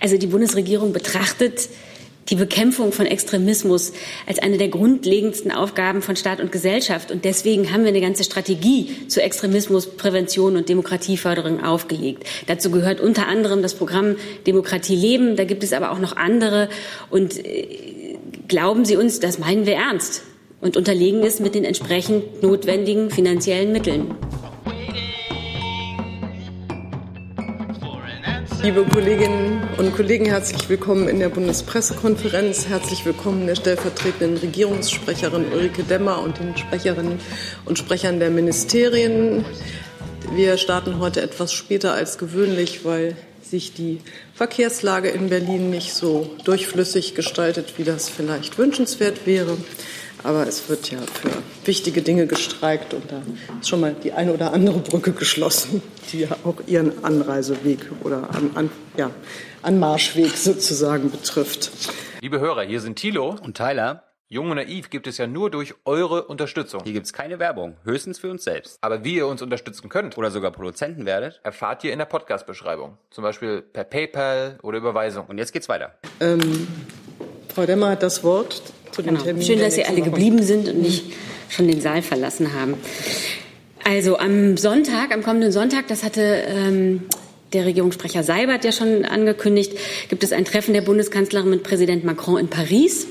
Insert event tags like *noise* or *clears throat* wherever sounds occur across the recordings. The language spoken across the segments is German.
Also die Bundesregierung betrachtet die Bekämpfung von Extremismus als eine der grundlegendsten Aufgaben von Staat und Gesellschaft. Und deswegen haben wir eine ganze Strategie zur Extremismusprävention und Demokratieförderung aufgelegt. Dazu gehört unter anderem das Programm Demokratie leben. Da gibt es aber auch noch andere. Und äh, glauben Sie uns, das meinen wir ernst und unterlegen es mit den entsprechend notwendigen finanziellen Mitteln. Liebe Kolleginnen und Kollegen, herzlich willkommen in der Bundespressekonferenz. Herzlich willkommen der stellvertretenden Regierungssprecherin Ulrike Demmer und den Sprecherinnen und Sprechern der Ministerien. Wir starten heute etwas später als gewöhnlich, weil sich die Verkehrslage in Berlin nicht so durchflüssig gestaltet, wie das vielleicht wünschenswert wäre. Aber es wird ja für wichtige Dinge gestreikt und da ist schon mal die eine oder andere Brücke geschlossen, die ja auch ihren Anreiseweg oder an, an, ja, Anmarschweg sozusagen betrifft. Liebe Hörer, hier sind Thilo und Tyler. Jung und Naiv gibt es ja nur durch eure Unterstützung. Hier gibt es keine Werbung, höchstens für uns selbst. Aber wie ihr uns unterstützen könnt oder sogar Produzenten werdet, erfahrt ihr in der Podcast-Beschreibung. Zum Beispiel per PayPal oder Überweisung. Und jetzt geht's weiter. Ähm, Frau Demmer hat das Wort zu genau. Terminen. Schön, dass Sie alle geblieben sind und nicht schon den Saal verlassen haben. Also am Sonntag, am kommenden Sonntag, das hatte ähm, der Regierungssprecher Seibert ja schon angekündigt, gibt es ein Treffen der Bundeskanzlerin mit Präsident Macron in Paris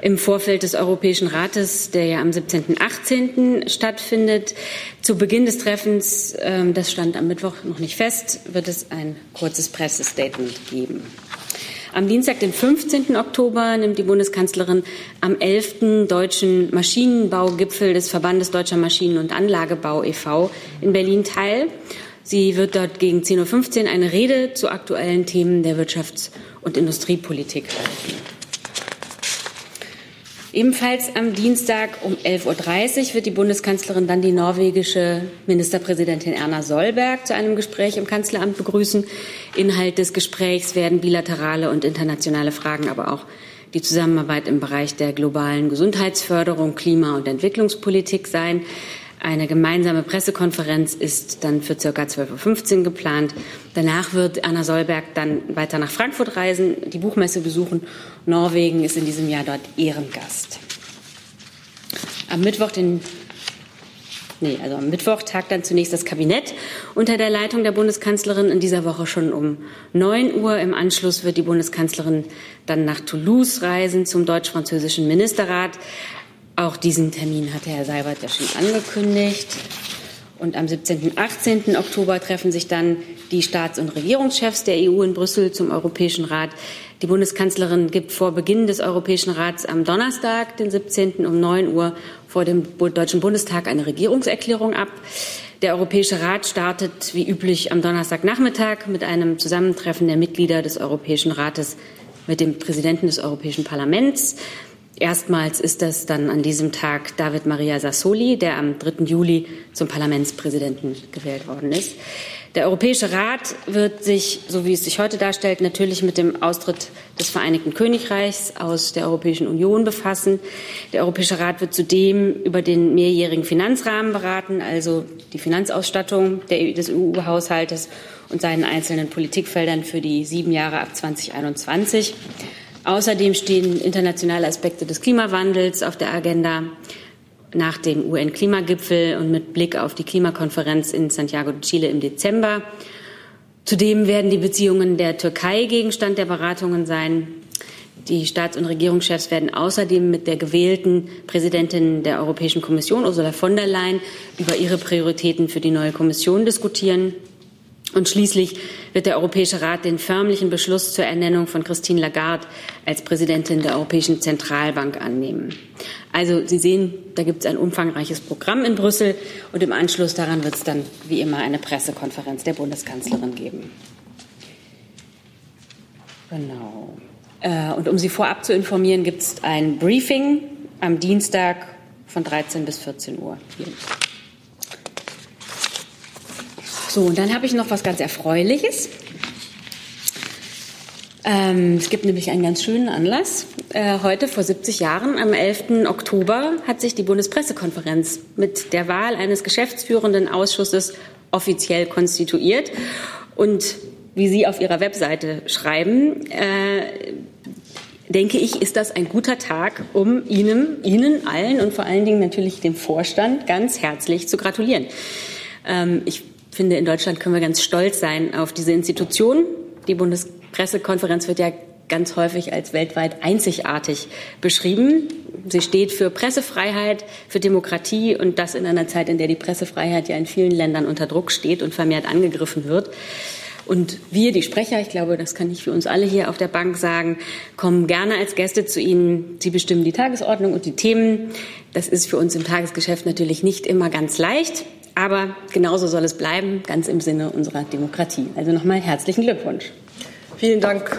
im Vorfeld des Europäischen Rates, der ja am 17. und 18. stattfindet. Zu Beginn des Treffens, ähm, das stand am Mittwoch noch nicht fest, wird es ein kurzes Pressestatement geben. Am Dienstag, den 15. Oktober, nimmt die Bundeskanzlerin am 11. Deutschen Maschinenbaugipfel des Verbandes Deutscher Maschinen- und Anlagebau e.V. in Berlin teil. Sie wird dort gegen 10.15 Uhr eine Rede zu aktuellen Themen der Wirtschafts- und Industriepolitik halten. Ebenfalls am Dienstag um 11.30 Uhr wird die Bundeskanzlerin dann die norwegische Ministerpräsidentin Erna Solberg zu einem Gespräch im Kanzleramt begrüßen. Inhalt des Gesprächs werden bilaterale und internationale Fragen, aber auch die Zusammenarbeit im Bereich der globalen Gesundheitsförderung, Klima- und Entwicklungspolitik sein. Eine gemeinsame Pressekonferenz ist dann für ca. 12.15 Uhr geplant. Danach wird Anna Solberg dann weiter nach Frankfurt reisen, die Buchmesse besuchen. Norwegen ist in diesem Jahr dort Ehrengast. Am Mittwoch, den Nee, also am Mittwoch tagt dann zunächst das Kabinett unter der Leitung der Bundeskanzlerin in dieser Woche schon um 9 Uhr. Im Anschluss wird die Bundeskanzlerin dann nach Toulouse reisen zum deutsch-französischen Ministerrat. Auch diesen Termin hatte Herr Seibert ja schon angekündigt. Und am 17. und 18. Oktober treffen sich dann die Staats- und Regierungschefs der EU in Brüssel zum Europäischen Rat. Die Bundeskanzlerin gibt vor Beginn des Europäischen Rats am Donnerstag, den 17. um 9 Uhr vor dem Deutschen Bundestag eine Regierungserklärung ab. Der Europäische Rat startet wie üblich am Donnerstagnachmittag mit einem Zusammentreffen der Mitglieder des Europäischen Rates mit dem Präsidenten des Europäischen Parlaments. Erstmals ist das dann an diesem Tag David Maria Sassoli, der am 3. Juli zum Parlamentspräsidenten gewählt worden ist. Der Europäische Rat wird sich, so wie es sich heute darstellt, natürlich mit dem Austritt des Vereinigten Königreichs aus der Europäischen Union befassen. Der Europäische Rat wird zudem über den mehrjährigen Finanzrahmen beraten, also die Finanzausstattung des EU-Haushaltes und seinen einzelnen Politikfeldern für die sieben Jahre ab 2021. Außerdem stehen internationale Aspekte des Klimawandels auf der Agenda nach dem UN-Klimagipfel und mit Blick auf die Klimakonferenz in Santiago de Chile im Dezember. Zudem werden die Beziehungen der Türkei Gegenstand der Beratungen sein. Die Staats- und Regierungschefs werden außerdem mit der gewählten Präsidentin der Europäischen Kommission, Ursula von der Leyen, über ihre Prioritäten für die neue Kommission diskutieren. Und schließlich wird der Europäische Rat den förmlichen Beschluss zur Ernennung von Christine Lagarde als Präsidentin der Europäischen Zentralbank annehmen. Also Sie sehen, da gibt es ein umfangreiches Programm in Brüssel und im Anschluss daran wird es dann wie immer eine Pressekonferenz der Bundeskanzlerin geben. Genau. Äh, und um Sie vorab zu informieren, gibt es ein Briefing am Dienstag von 13 bis 14 Uhr. Dank. So, und dann habe ich noch was ganz Erfreuliches. Ähm, es gibt nämlich einen ganz schönen Anlass. Äh, heute vor 70 Jahren, am 11. Oktober, hat sich die Bundespressekonferenz mit der Wahl eines geschäftsführenden Ausschusses offiziell konstituiert. Und wie Sie auf Ihrer Webseite schreiben, äh, denke ich, ist das ein guter Tag, um Ihnen, Ihnen allen und vor allen Dingen natürlich dem Vorstand ganz herzlich zu gratulieren. Ähm, ich finde, in Deutschland können wir ganz stolz sein auf diese Institution. Die Bundespressekonferenz wird ja ganz häufig als weltweit einzigartig beschrieben. Sie steht für Pressefreiheit, für Demokratie und das in einer Zeit, in der die Pressefreiheit ja in vielen Ländern unter Druck steht und vermehrt angegriffen wird. Und wir, die Sprecher, ich glaube, das kann ich für uns alle hier auf der Bank sagen, kommen gerne als Gäste zu Ihnen. Sie bestimmen die Tagesordnung und die Themen. Das ist für uns im Tagesgeschäft natürlich nicht immer ganz leicht. Aber genauso soll es bleiben, ganz im Sinne unserer Demokratie. Also nochmal herzlichen Glückwunsch. Vielen Dank.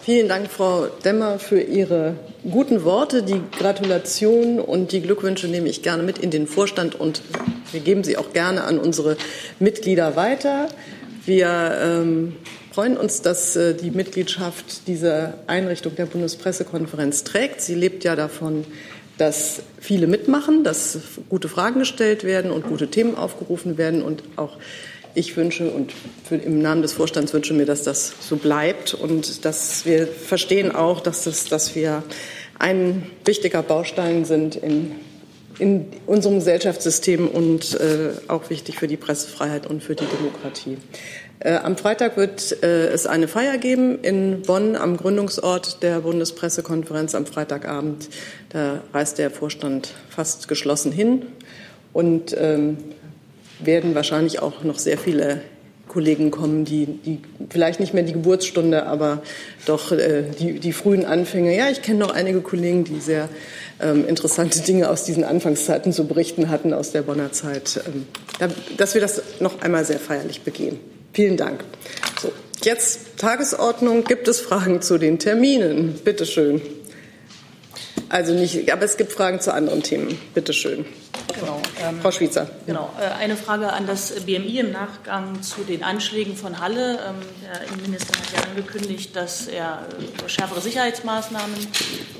Vielen Dank, Frau Demmer, für Ihre guten Worte. Die Gratulation und die Glückwünsche nehme ich gerne mit in den Vorstand und wir geben sie auch gerne an unsere Mitglieder weiter. Wir ähm, freuen uns, dass äh, die Mitgliedschaft diese Einrichtung der Bundespressekonferenz trägt. Sie lebt ja davon, dass viele mitmachen, dass gute Fragen gestellt werden und gute Themen aufgerufen werden und auch ich wünsche und für, im Namen des Vorstands wünsche mir, dass das so bleibt und dass wir verstehen auch, dass, das, dass wir ein wichtiger Baustein sind in, in unserem Gesellschaftssystem und äh, auch wichtig für die Pressefreiheit und für die Demokratie. Äh, am Freitag wird äh, es eine Feier geben in Bonn am Gründungsort der Bundespressekonferenz am Freitagabend. Da reist der Vorstand fast geschlossen hin und ähm, werden wahrscheinlich auch noch sehr viele Kollegen kommen, die, die vielleicht nicht mehr die Geburtsstunde, aber doch äh, die, die frühen Anfänge. Ja, ich kenne noch einige Kollegen, die sehr ähm, interessante Dinge aus diesen Anfangszeiten zu berichten hatten aus der Bonner Zeit. Ähm, da, dass wir das noch einmal sehr feierlich begehen. Vielen Dank. So, jetzt Tagesordnung. Gibt es Fragen zu den Terminen? Bitte schön. Also nicht, aber es gibt Fragen zu anderen Themen. Bitte schön. Genau, ähm, Frau Schwitzer. Genau. Äh, eine Frage an das BMI im Nachgang zu den Anschlägen von Halle. Ähm, der Innenminister hat ja angekündigt, dass er über schärfere Sicherheitsmaßnahmen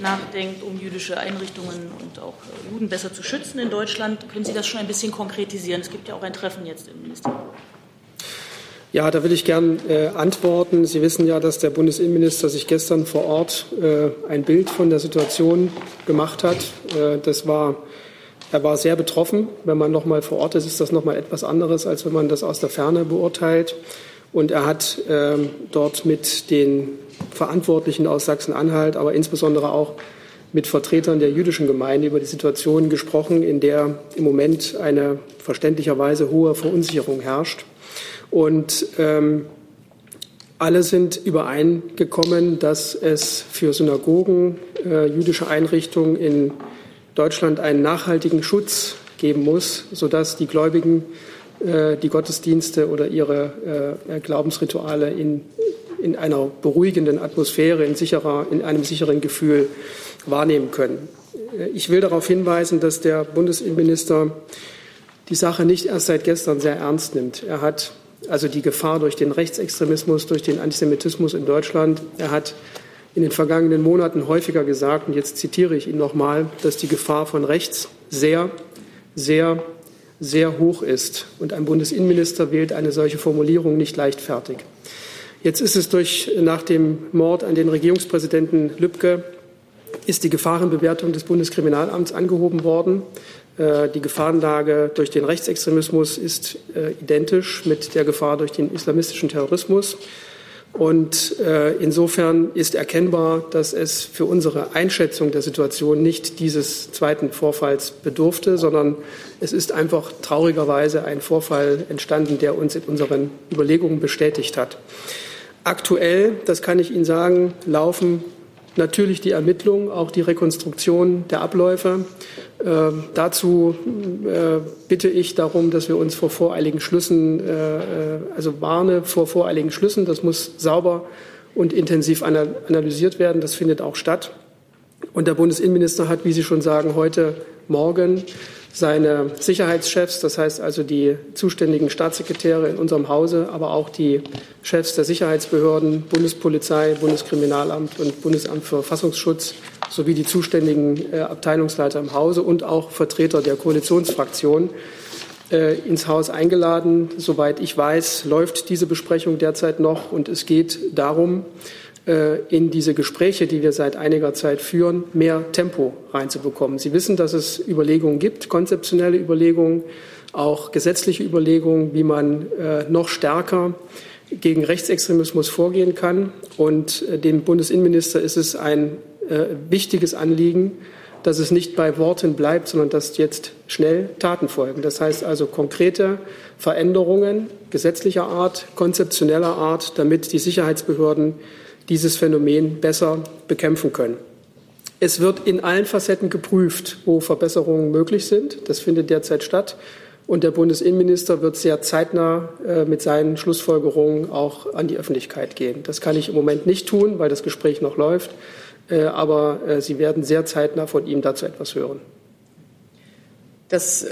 nachdenkt, um jüdische Einrichtungen und auch äh, Juden besser zu schützen in Deutschland. Können Sie das schon ein bisschen konkretisieren? Es gibt ja auch ein Treffen jetzt im Ministerium. Ja, da will ich gern äh, antworten. Sie wissen ja, dass der Bundesinnenminister sich gestern vor Ort äh, ein Bild von der Situation gemacht hat. Äh, das war, er war sehr betroffen. Wenn man noch mal vor Ort ist, ist das noch mal etwas anderes, als wenn man das aus der Ferne beurteilt. Und er hat ähm, dort mit den Verantwortlichen aus Sachsen-Anhalt, aber insbesondere auch mit Vertretern der jüdischen Gemeinde über die Situation gesprochen, in der im Moment eine verständlicherweise hohe Verunsicherung herrscht. Und ähm, alle sind übereingekommen, dass es für Synagogen, äh, jüdische Einrichtungen in Deutschland einen nachhaltigen Schutz geben muss, sodass die Gläubigen äh, die Gottesdienste oder ihre äh, Glaubensrituale in, in einer beruhigenden Atmosphäre, in, sicherer, in einem sicheren Gefühl wahrnehmen können. Äh, ich will darauf hinweisen, dass der Bundesinnenminister die Sache nicht erst seit gestern sehr ernst nimmt. Er hat also die Gefahr durch den Rechtsextremismus, durch den Antisemitismus in Deutschland. Er hat in den vergangenen Monaten häufiger gesagt, und jetzt zitiere ich ihn nochmal, dass die Gefahr von rechts sehr, sehr, sehr hoch ist. Und ein Bundesinnenminister wählt eine solche Formulierung nicht leichtfertig. Jetzt ist es durch, nach dem Mord an den Regierungspräsidenten Lübcke, ist die Gefahrenbewertung des Bundeskriminalamts angehoben worden. Äh, die Gefahrenlage durch den Rechtsextremismus ist äh, identisch mit der Gefahr durch den islamistischen Terrorismus. Und äh, insofern ist erkennbar, dass es für unsere Einschätzung der Situation nicht dieses zweiten Vorfalls bedurfte, sondern es ist einfach traurigerweise ein Vorfall entstanden, der uns in unseren Überlegungen bestätigt hat. Aktuell, das kann ich Ihnen sagen, laufen natürlich die Ermittlungen, auch die Rekonstruktion der Abläufe. Äh, dazu äh, bitte ich darum, dass wir uns vor voreiligen Schlüssen, äh, äh, also warne vor voreiligen Schlüssen. Das muss sauber und intensiv analysiert werden. Das findet auch statt. Und der Bundesinnenminister hat, wie Sie schon sagen, heute Morgen seine Sicherheitschefs, das heißt also die zuständigen Staatssekretäre in unserem Hause, aber auch die Chefs der Sicherheitsbehörden, Bundespolizei, Bundeskriminalamt und Bundesamt für Verfassungsschutz sowie die zuständigen äh, Abteilungsleiter im Hause und auch Vertreter der Koalitionsfraktionen äh, ins Haus eingeladen. Soweit ich weiß, läuft diese Besprechung derzeit noch und es geht darum, in diese Gespräche, die wir seit einiger Zeit führen, mehr Tempo reinzubekommen. Sie wissen, dass es Überlegungen gibt, konzeptionelle Überlegungen, auch gesetzliche Überlegungen, wie man äh, noch stärker gegen Rechtsextremismus vorgehen kann. Und dem Bundesinnenminister ist es ein wichtiges Anliegen, dass es nicht bei Worten bleibt, sondern dass jetzt schnell Taten folgen. Das heißt also konkrete Veränderungen gesetzlicher Art, konzeptioneller Art, damit die Sicherheitsbehörden dieses Phänomen besser bekämpfen können. Es wird in allen Facetten geprüft, wo Verbesserungen möglich sind. Das findet derzeit statt. Und der Bundesinnenminister wird sehr zeitnah äh, mit seinen Schlussfolgerungen auch an die Öffentlichkeit gehen. Das kann ich im Moment nicht tun, weil das Gespräch noch läuft. Äh, aber äh, Sie werden sehr zeitnah von ihm dazu etwas hören. Das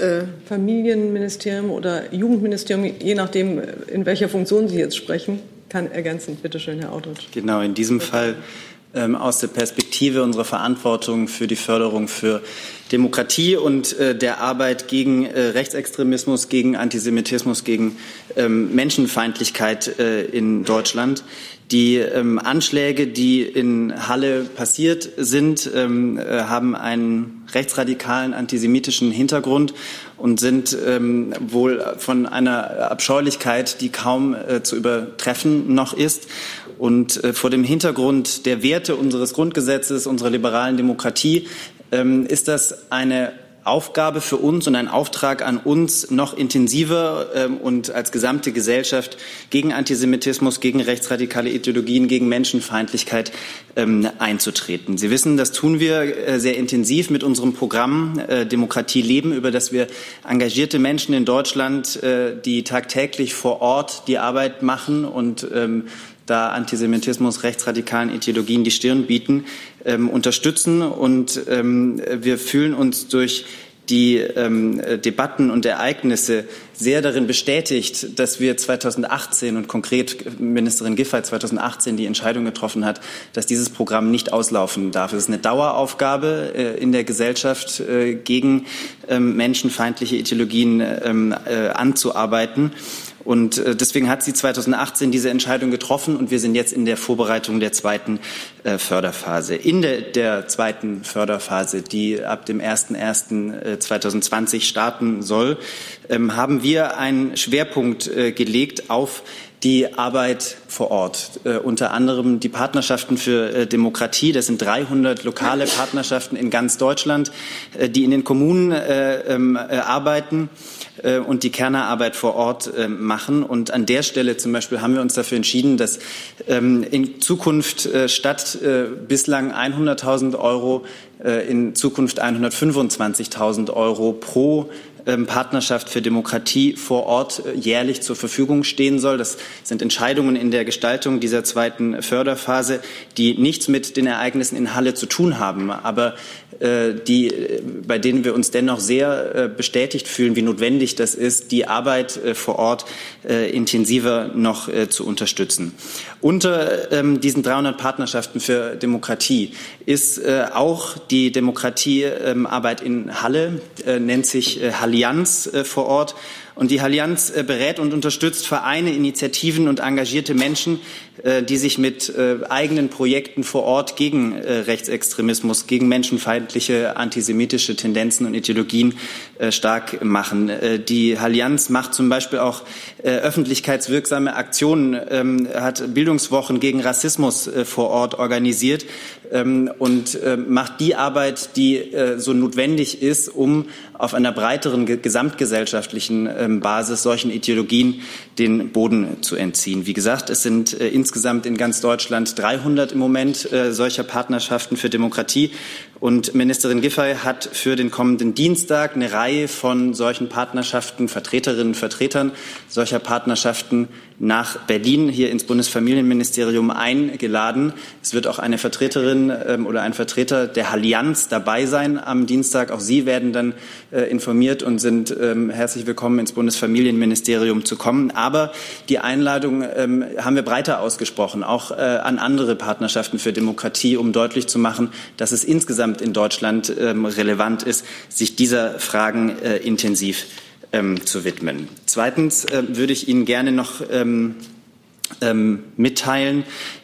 Familienministerium oder Jugendministerium, je nachdem, in welcher Funktion Sie jetzt sprechen, kann ergänzen. Bitte schön, Herr Audrich. Genau, in diesem Fall ähm, aus der Perspektive unserer Verantwortung für die Förderung für Demokratie und äh, der Arbeit gegen äh, Rechtsextremismus, gegen Antisemitismus, gegen ähm, Menschenfeindlichkeit äh, in Deutschland. Die ähm, Anschläge, die in Halle passiert sind, ähm, äh, haben einen rechtsradikalen antisemitischen Hintergrund und sind ähm, wohl von einer Abscheulichkeit, die kaum äh, zu übertreffen noch ist. Und äh, vor dem Hintergrund der Werte unseres Grundgesetzes, unserer liberalen Demokratie, ähm, ist das eine Aufgabe für uns und ein Auftrag an uns, noch intensiver ähm, und als gesamte Gesellschaft gegen Antisemitismus, gegen rechtsradikale Ideologien, gegen Menschenfeindlichkeit ähm, einzutreten. Sie wissen, das tun wir äh, sehr intensiv mit unserem Programm äh, Demokratie leben, über das wir engagierte Menschen in Deutschland, äh, die tagtäglich vor Ort die Arbeit machen und ähm, da Antisemitismus, rechtsradikalen Ideologien die Stirn bieten, ähm, unterstützen. Und ähm, wir fühlen uns durch die ähm, Debatten und Ereignisse sehr darin bestätigt, dass wir 2018 und konkret Ministerin Giffey 2018 die Entscheidung getroffen hat, dass dieses Programm nicht auslaufen darf. Es ist eine Daueraufgabe äh, in der Gesellschaft, äh, gegen ähm, menschenfeindliche Ideologien ähm, äh, anzuarbeiten. Und äh, deswegen hat sie 2018 diese Entscheidung getroffen und wir sind jetzt in der Vorbereitung der zweiten äh, Förderphase. In der, der zweiten Förderphase, die ab dem 01.01.2020 äh, starten soll, ähm, haben wir einen Schwerpunkt gelegt auf die Arbeit vor Ort, äh, unter anderem die Partnerschaften für äh, Demokratie. Das sind 300 lokale Partnerschaften in ganz Deutschland, äh, die in den Kommunen ähm, arbeiten äh, und die Kernerarbeit vor Ort äh, machen. Und an der Stelle zum Beispiel haben wir uns dafür entschieden, dass ähm, in Zukunft äh, statt bislang 100.000 Euro in Zukunft 125.000 Euro pro Partnerschaft für Demokratie vor Ort äh, jährlich zur Verfügung stehen soll. Das sind Entscheidungen in der Gestaltung dieser zweiten Förderphase, die nichts mit den Ereignissen in Halle zu tun haben, aber äh, die, äh, bei denen wir uns dennoch sehr bestätigt fühlen, wie notwendig das ist, die Arbeit vor Ort intensiver noch zu unterstützen. Unter ähm, diesen 300 Partnerschaften für Demokratie ist auch die Demokratiearbeit in Halle, nennt sich Halle Allianz äh, vor Ort. Und die Allianz äh, berät und unterstützt Vereine, Initiativen und engagierte Menschen, äh, die sich mit eigenen Projekten vor Ort gegen Rechtsextremismus, gegen menschenfeindliche antisemitische Tendenzen und Ideologien stark machen. Die Allianz macht zum Beispiel auch öffentlichkeitswirksame Aktionen, ähm, hat Bildungswochen gegen Rassismus vor Ort organisiert ähm, und macht die Arbeit, die so notwendig ist, um auf einer breiteren gesamtgesellschaftlichen Basis solchen Ideologien den Boden zu entziehen. Wie gesagt, es sind äh, insgesamt in ganz Deutschland 300 im Moment äh, solcher Partnerschaften für Demokratie. Und Ministerin Giffey hat für den kommenden Dienstag eine Reihe von solchen Partnerschaften, Vertreterinnen und Vertretern solcher Partnerschaften nach Berlin hier ins Bundesfamilienministerium eingeladen. Es wird auch eine Vertreterin ähm, oder ein Vertreter der Allianz dabei sein am Dienstag. Auch Sie werden dann äh, informiert und sind ähm, herzlich willkommen ins Bundesfamilienministerium zu kommen. Aber die Einladung ähm, haben wir breiter ausgesprochen, auch äh, an andere Partnerschaften für Demokratie, um deutlich zu machen, dass es insgesamt in Deutschland ähm, relevant ist, sich dieser Fragen äh, intensiv ähm, zu widmen. Zweitens äh, würde ich Ihnen gerne noch ähm, mitteilen,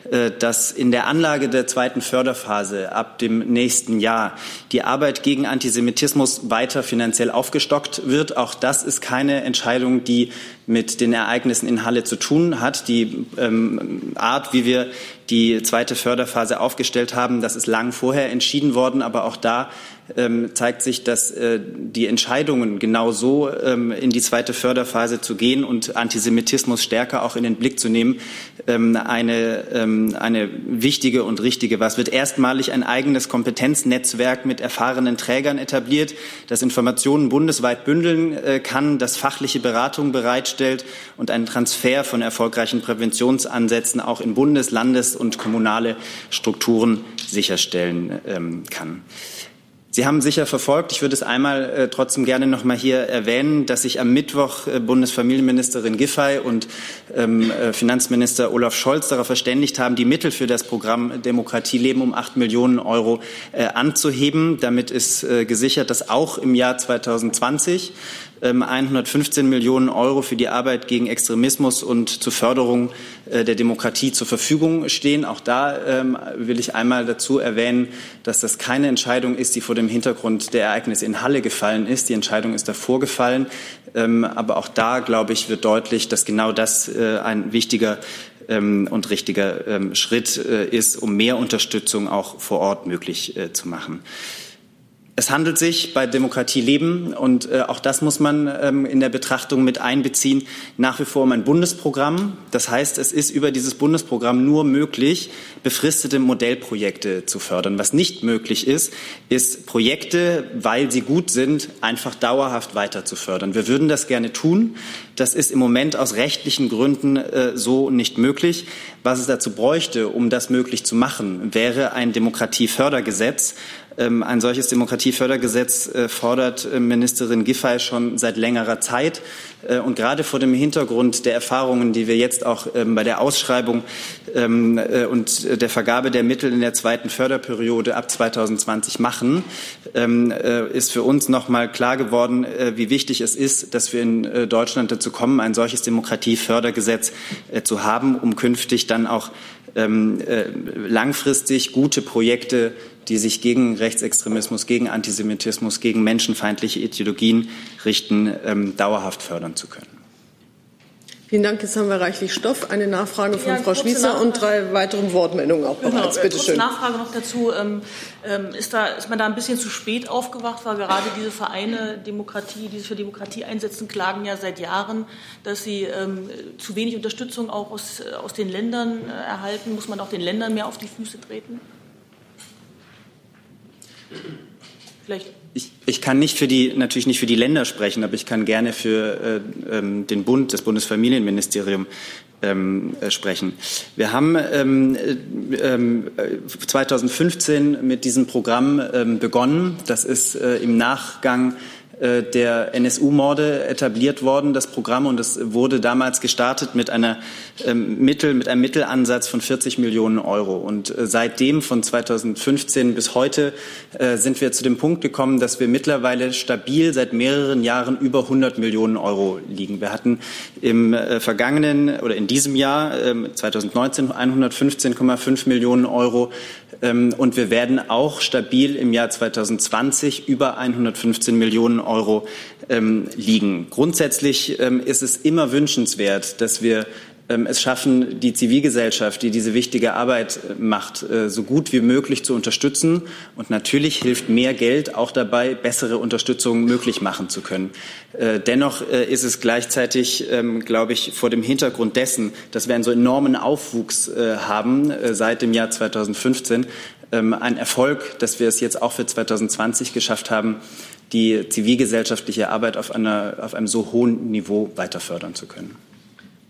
äh, dass in der Anlage der zweiten Förderphase ab dem nächsten Jahr die Arbeit gegen Antisemitismus weiter finanziell aufgestockt wird. Auch das ist keine Entscheidung, die mit den Ereignissen in Halle zu tun hat. Die ähm, Art, wie wir die zweite Förderphase aufgestellt haben, das ist lang vorher entschieden worden, aber auch da ähm, zeigt sich, dass äh, die Entscheidungen genau so ähm, in die zweite Förderphase zu gehen und Antisemitismus stärker auch in den Blick zu nehmen, ähm, eine, ähm, eine wichtige und richtige war. Es wird erstmalig ein eigenes Kompetenznetzwerk mit erfahrenen Trägern etabliert, das Informationen bundesweit bündeln äh, kann, das fachliche Beratung bereitstellt und einen Transfer von erfolgreichen Präventionsansätzen auch in Bundes-, Landes- und kommunale Strukturen sicherstellen ähm, kann. Sie haben sicher verfolgt, ich würde es einmal äh, trotzdem gerne noch mal hier erwähnen, dass sich am Mittwoch äh, Bundesfamilienministerin Giffey und ähm, äh, Finanzminister Olaf Scholz darauf verständigt haben, die Mittel für das Programm Demokratie leben um acht Millionen Euro äh, anzuheben. Damit ist äh, gesichert, dass auch im Jahr 2020 115 ähm, Millionen Euro für die Arbeit gegen Extremismus und zur Förderung äh, der Demokratie zur Verfügung stehen. Auch da ähm, will ich einmal dazu erwähnen, dass das keine Entscheidung ist, die vor dem Hintergrund der Ereignisse in Halle gefallen ist. Die Entscheidung ist davor gefallen. Ähm, aber auch da, glaube ich, wird deutlich, dass genau das äh, ein wichtiger und richtiger Schritt äh, ist, um mehr Unterstützung auch vor Ort möglich zu machen. Es handelt sich bei Demokratie leben, und äh, auch das muss man ähm, in der Betrachtung mit einbeziehen, nach wie vor um ein Bundesprogramm. Das heißt, es ist über dieses Bundesprogramm nur möglich, befristete Modellprojekte zu fördern. Was nicht möglich ist, ist Projekte, weil sie gut sind, einfach dauerhaft weiter zu fördern. Wir würden das gerne tun. Das ist im Moment aus rechtlichen Gründen äh, so nicht möglich. Was es dazu bräuchte, um das möglich zu machen, wäre ein Demokratiefördergesetz ein solches Demokratiefördergesetz äh, fordert äh, Ministerin Giffey schon seit längerer Zeit. Äh, und gerade vor dem Hintergrund der Erfahrungen, die wir jetzt auch ähm, bei der Ausschreibung ähm, und der Vergabe der Mittel in der zweiten Förderperiode ab 2020 machen, ist für uns noch mal klar geworden, wie wichtig es ist, dass wir in Deutschland dazu kommen, ein solches Demokratiefördergesetz zu haben, um künftig dann auch langfristig gute Projekte die sich gegen Rechtsextremismus, gegen Antisemitismus, gegen menschenfeindliche Ideologien richten, ähm, dauerhaft fördern zu können. Vielen Dank. Jetzt haben wir reichlich Stoff. Eine Nachfrage von ja, Frau Schwiezer und drei weitere Wortmeldungen auch genau, bereits. Bitte schön. Nachfrage noch dazu. Ähm, ähm, ist, da, ist man da ein bisschen zu spät aufgewacht? Weil gerade diese Vereine Demokratie, die sich für Demokratie einsetzen, klagen ja seit Jahren, dass sie ähm, zu wenig Unterstützung auch aus, aus den Ländern äh, erhalten. Muss man auch den Ländern mehr auf die Füße treten? Vielleicht. Ich, ich kann nicht für die, natürlich nicht für die Länder sprechen, aber ich kann gerne für äh, ähm, den Bund, das Bundesfamilienministerium ähm, äh, sprechen. Wir haben ähm, äh, 2015 ähm, mit diesem Programm ähm, begonnen. Das ist äh, im Nachgang der NSU-Morde etabliert worden, das Programm, und es wurde damals gestartet mit einer ähm, Mittel, mit einem Mittelansatz von 40 Millionen Euro. Und äh, seitdem, von 2015 bis heute, äh, sind wir zu dem Punkt gekommen, dass wir mittlerweile stabil seit mehreren Jahren über 100 Millionen Euro liegen. Wir hatten im vergangenen oder in diesem Jahr 2019 115,5 Millionen Euro ähm, und wir werden auch stabil im Jahr 2020 über 115 Millionen Euro ähm, liegen. Grundsätzlich ähm, ist es immer wünschenswert, dass wir es schaffen, die Zivilgesellschaft, die diese wichtige Arbeit äh, macht, äh, so gut wie möglich zu unterstützen. Und natürlich hilft mehr Geld auch dabei, bessere Unterstützung möglich machen zu können. Äh, dennoch ist es gleichzeitig, glaube ich, vor dem Hintergrund dessen, dass wir einen so enormen Aufwuchs haben seit dem Jahr 2015, ähm, ein Erfolg, dass wir es jetzt auch für 2020 geschafft haben, die zivilgesellschaftliche Arbeit auf, einer, auf einem so hohen Niveau weiter fördern zu können.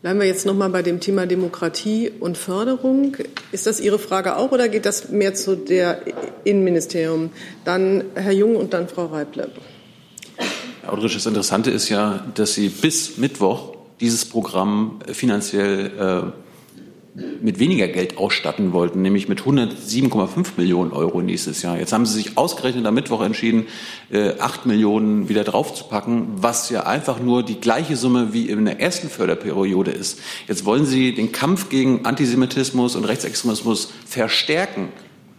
Bleiben wir jetzt noch mal bei dem Thema Demokratie und Förderung. Ist das Ihre Frage auch oder geht das mehr zu der Innenministerium? Dann Herr Jung und dann Frau Reible. Herr Audrich, das Interessante ist ja, dass Sie bis Mittwoch dieses Programm finanziell äh, mit weniger Geld ausstatten wollten, nämlich mit 107,5 Millionen Euro nächstes Jahr. Jetzt haben Sie sich ausgerechnet am Mittwoch entschieden, äh, 8 Millionen wieder draufzupacken, was ja einfach nur die gleiche Summe wie in der ersten Förderperiode ist. Jetzt wollen Sie den Kampf gegen Antisemitismus und Rechtsextremismus verstärken.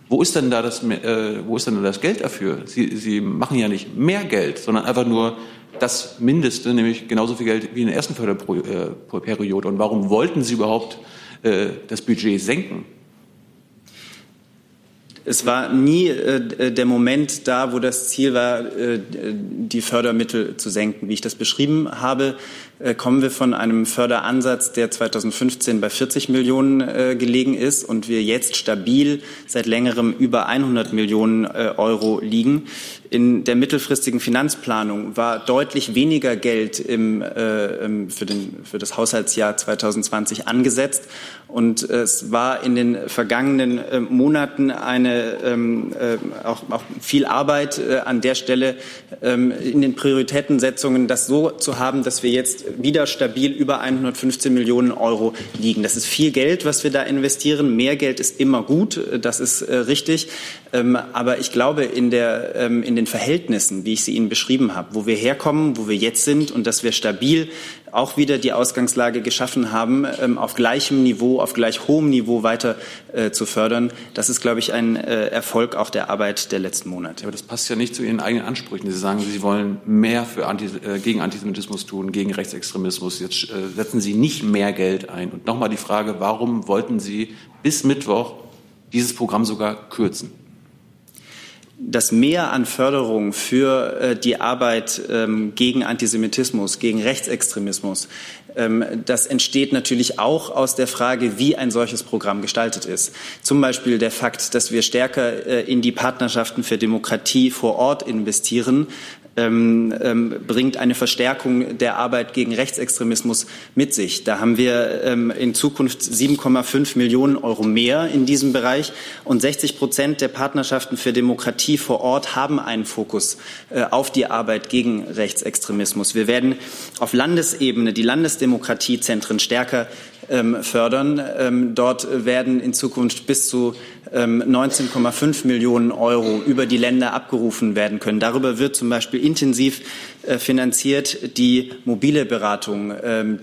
Wo ist denn da das, äh, wo ist denn da das Geld dafür? Sie, Sie machen ja nicht mehr Geld, sondern einfach nur das Mindeste, nämlich genauso viel Geld wie in der ersten Förderperiode. Und warum wollten Sie überhaupt äh, das Budget senken? Es war nie äh, der Moment da, wo das Ziel war, äh, die Fördermittel zu senken. Wie ich das beschrieben habe, kommen wir von einem Förderansatz, der 2015 bei 40 Millionen äh, gelegen ist und wir jetzt stabil seit längerem über 100 Millionen äh, Euro liegen. In der mittelfristigen Finanzplanung war deutlich weniger Geld im, äh, für, den, für das Haushaltsjahr 2020 angesetzt. Und es war in den vergangenen äh, Monaten eine, ähm, äh, auch, auch, viel Arbeit äh, an der Stelle ähm, in den Prioritätensetzungen, das so zu haben, dass wir jetzt wieder stabil über 115 Millionen Euro liegen. Das ist viel Geld, was wir da investieren. Mehr Geld ist immer gut, das ist äh, richtig. Ähm, aber ich glaube, in, der, ähm, in den Verhältnissen, wie ich sie Ihnen beschrieben habe, wo wir herkommen, wo wir jetzt sind und dass wir stabil auch wieder die Ausgangslage geschaffen haben, ähm, auf gleichem Niveau, auf gleich hohem Niveau weiter äh, zu fördern, das ist, glaube ich, ein äh, Erfolg auch der Arbeit der letzten Monate. Aber das passt ja nicht zu Ihren eigenen Ansprüchen. Sie sagen, Sie wollen mehr für Anti, äh, gegen Antisemitismus tun, gegen Rechtsextremismus. Jetzt setzen Sie nicht mehr Geld ein. Und nochmal die Frage, warum wollten Sie bis Mittwoch dieses Programm sogar kürzen? Das Mehr an Förderung für äh, die Arbeit ähm, gegen Antisemitismus, gegen Rechtsextremismus, ähm, das entsteht natürlich auch aus der Frage, wie ein solches Programm gestaltet ist. Zum Beispiel der Fakt, dass wir stärker äh, in die Partnerschaften für Demokratie vor Ort investieren, ähm, ähm, bringt eine Verstärkung der Arbeit gegen Rechtsextremismus mit sich. Da haben wir ähm, in Zukunft 7,5 Millionen Euro mehr in diesem Bereich und 60 Prozent der Partnerschaften für Demokratie vor Ort haben einen Fokus äh, auf die Arbeit gegen Rechtsextremismus. Wir werden auf Landesebene die Landesdemokratiezentren stärker fördern. Ähm, dort werden in Zukunft bis zu 19,5 ähm, Millionen Euro über die Länder abgerufen werden können. Darüber wird zum Beispiel intensiv äh, finanziert die mobile Beratung,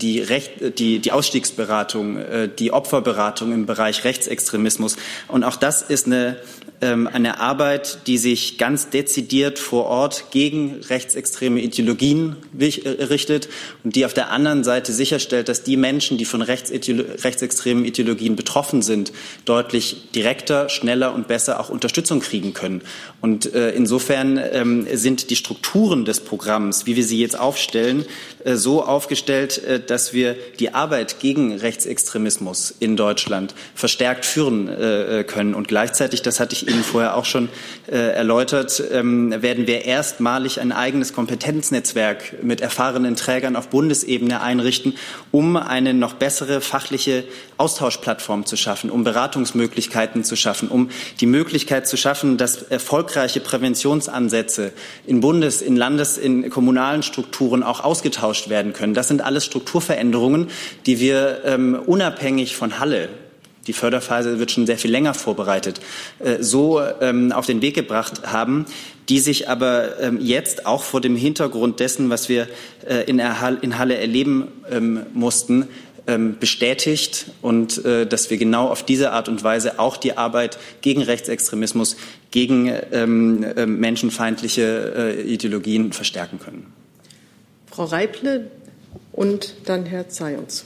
die, Recht, die, die Ausstiegsberatung, äh, die Opferberatung im Bereich Rechtsextremismus. Und auch das ist eine ähm, eine Arbeit, die sich ganz dezidiert vor Ort gegen rechtsextreme Ideologien äh, richtet und die auf der anderen Seite sicherstellt, dass die Menschen, die von rechtsextremen Ideologien betroffen sind, deutlich direkter, schneller und besser auch Unterstützung kriegen können. Und äh, insofern ähm, sind die Strukturen des Programms, wie wir sie jetzt aufstellen, äh, so aufgestellt, dass wir die Arbeit gegen Rechtsextremismus in Deutschland verstärkt führen können. Und gleichzeitig, das hatte ich Ihnen vorher auch schon äh, erläutert, ähm, werden wir erstmalig ein eigenes Kompetenznetzwerk mit erfahrenen Trägern auf Bundesebene einrichten, um eine noch bessere fachliche Austauschplattform zu schaffen, um Beratungsmöglichkeiten zu schaffen, um die Möglichkeit zu schaffen, dass erfolgreiche Präventionsansätze in Bundes-, in Landes-, in kommunalen Strukturen auch ausgetauscht werden können. Das sind alles Strukturveränderungen, die wir ähm, unabhängig von Halle die Förderphase wird schon sehr viel länger vorbereitet, äh, so ähm, auf den Weg gebracht haben, die sich aber ähm, jetzt auch vor dem Hintergrund dessen, was wir äh, in Halle erleben ähm, mussten, bestätigt und äh, dass wir genau auf diese Art und Weise auch die Arbeit gegen Rechtsextremismus, gegen menschenfeindliche Ideologien verstärken können. Frau Reible und dann Herr Zayons.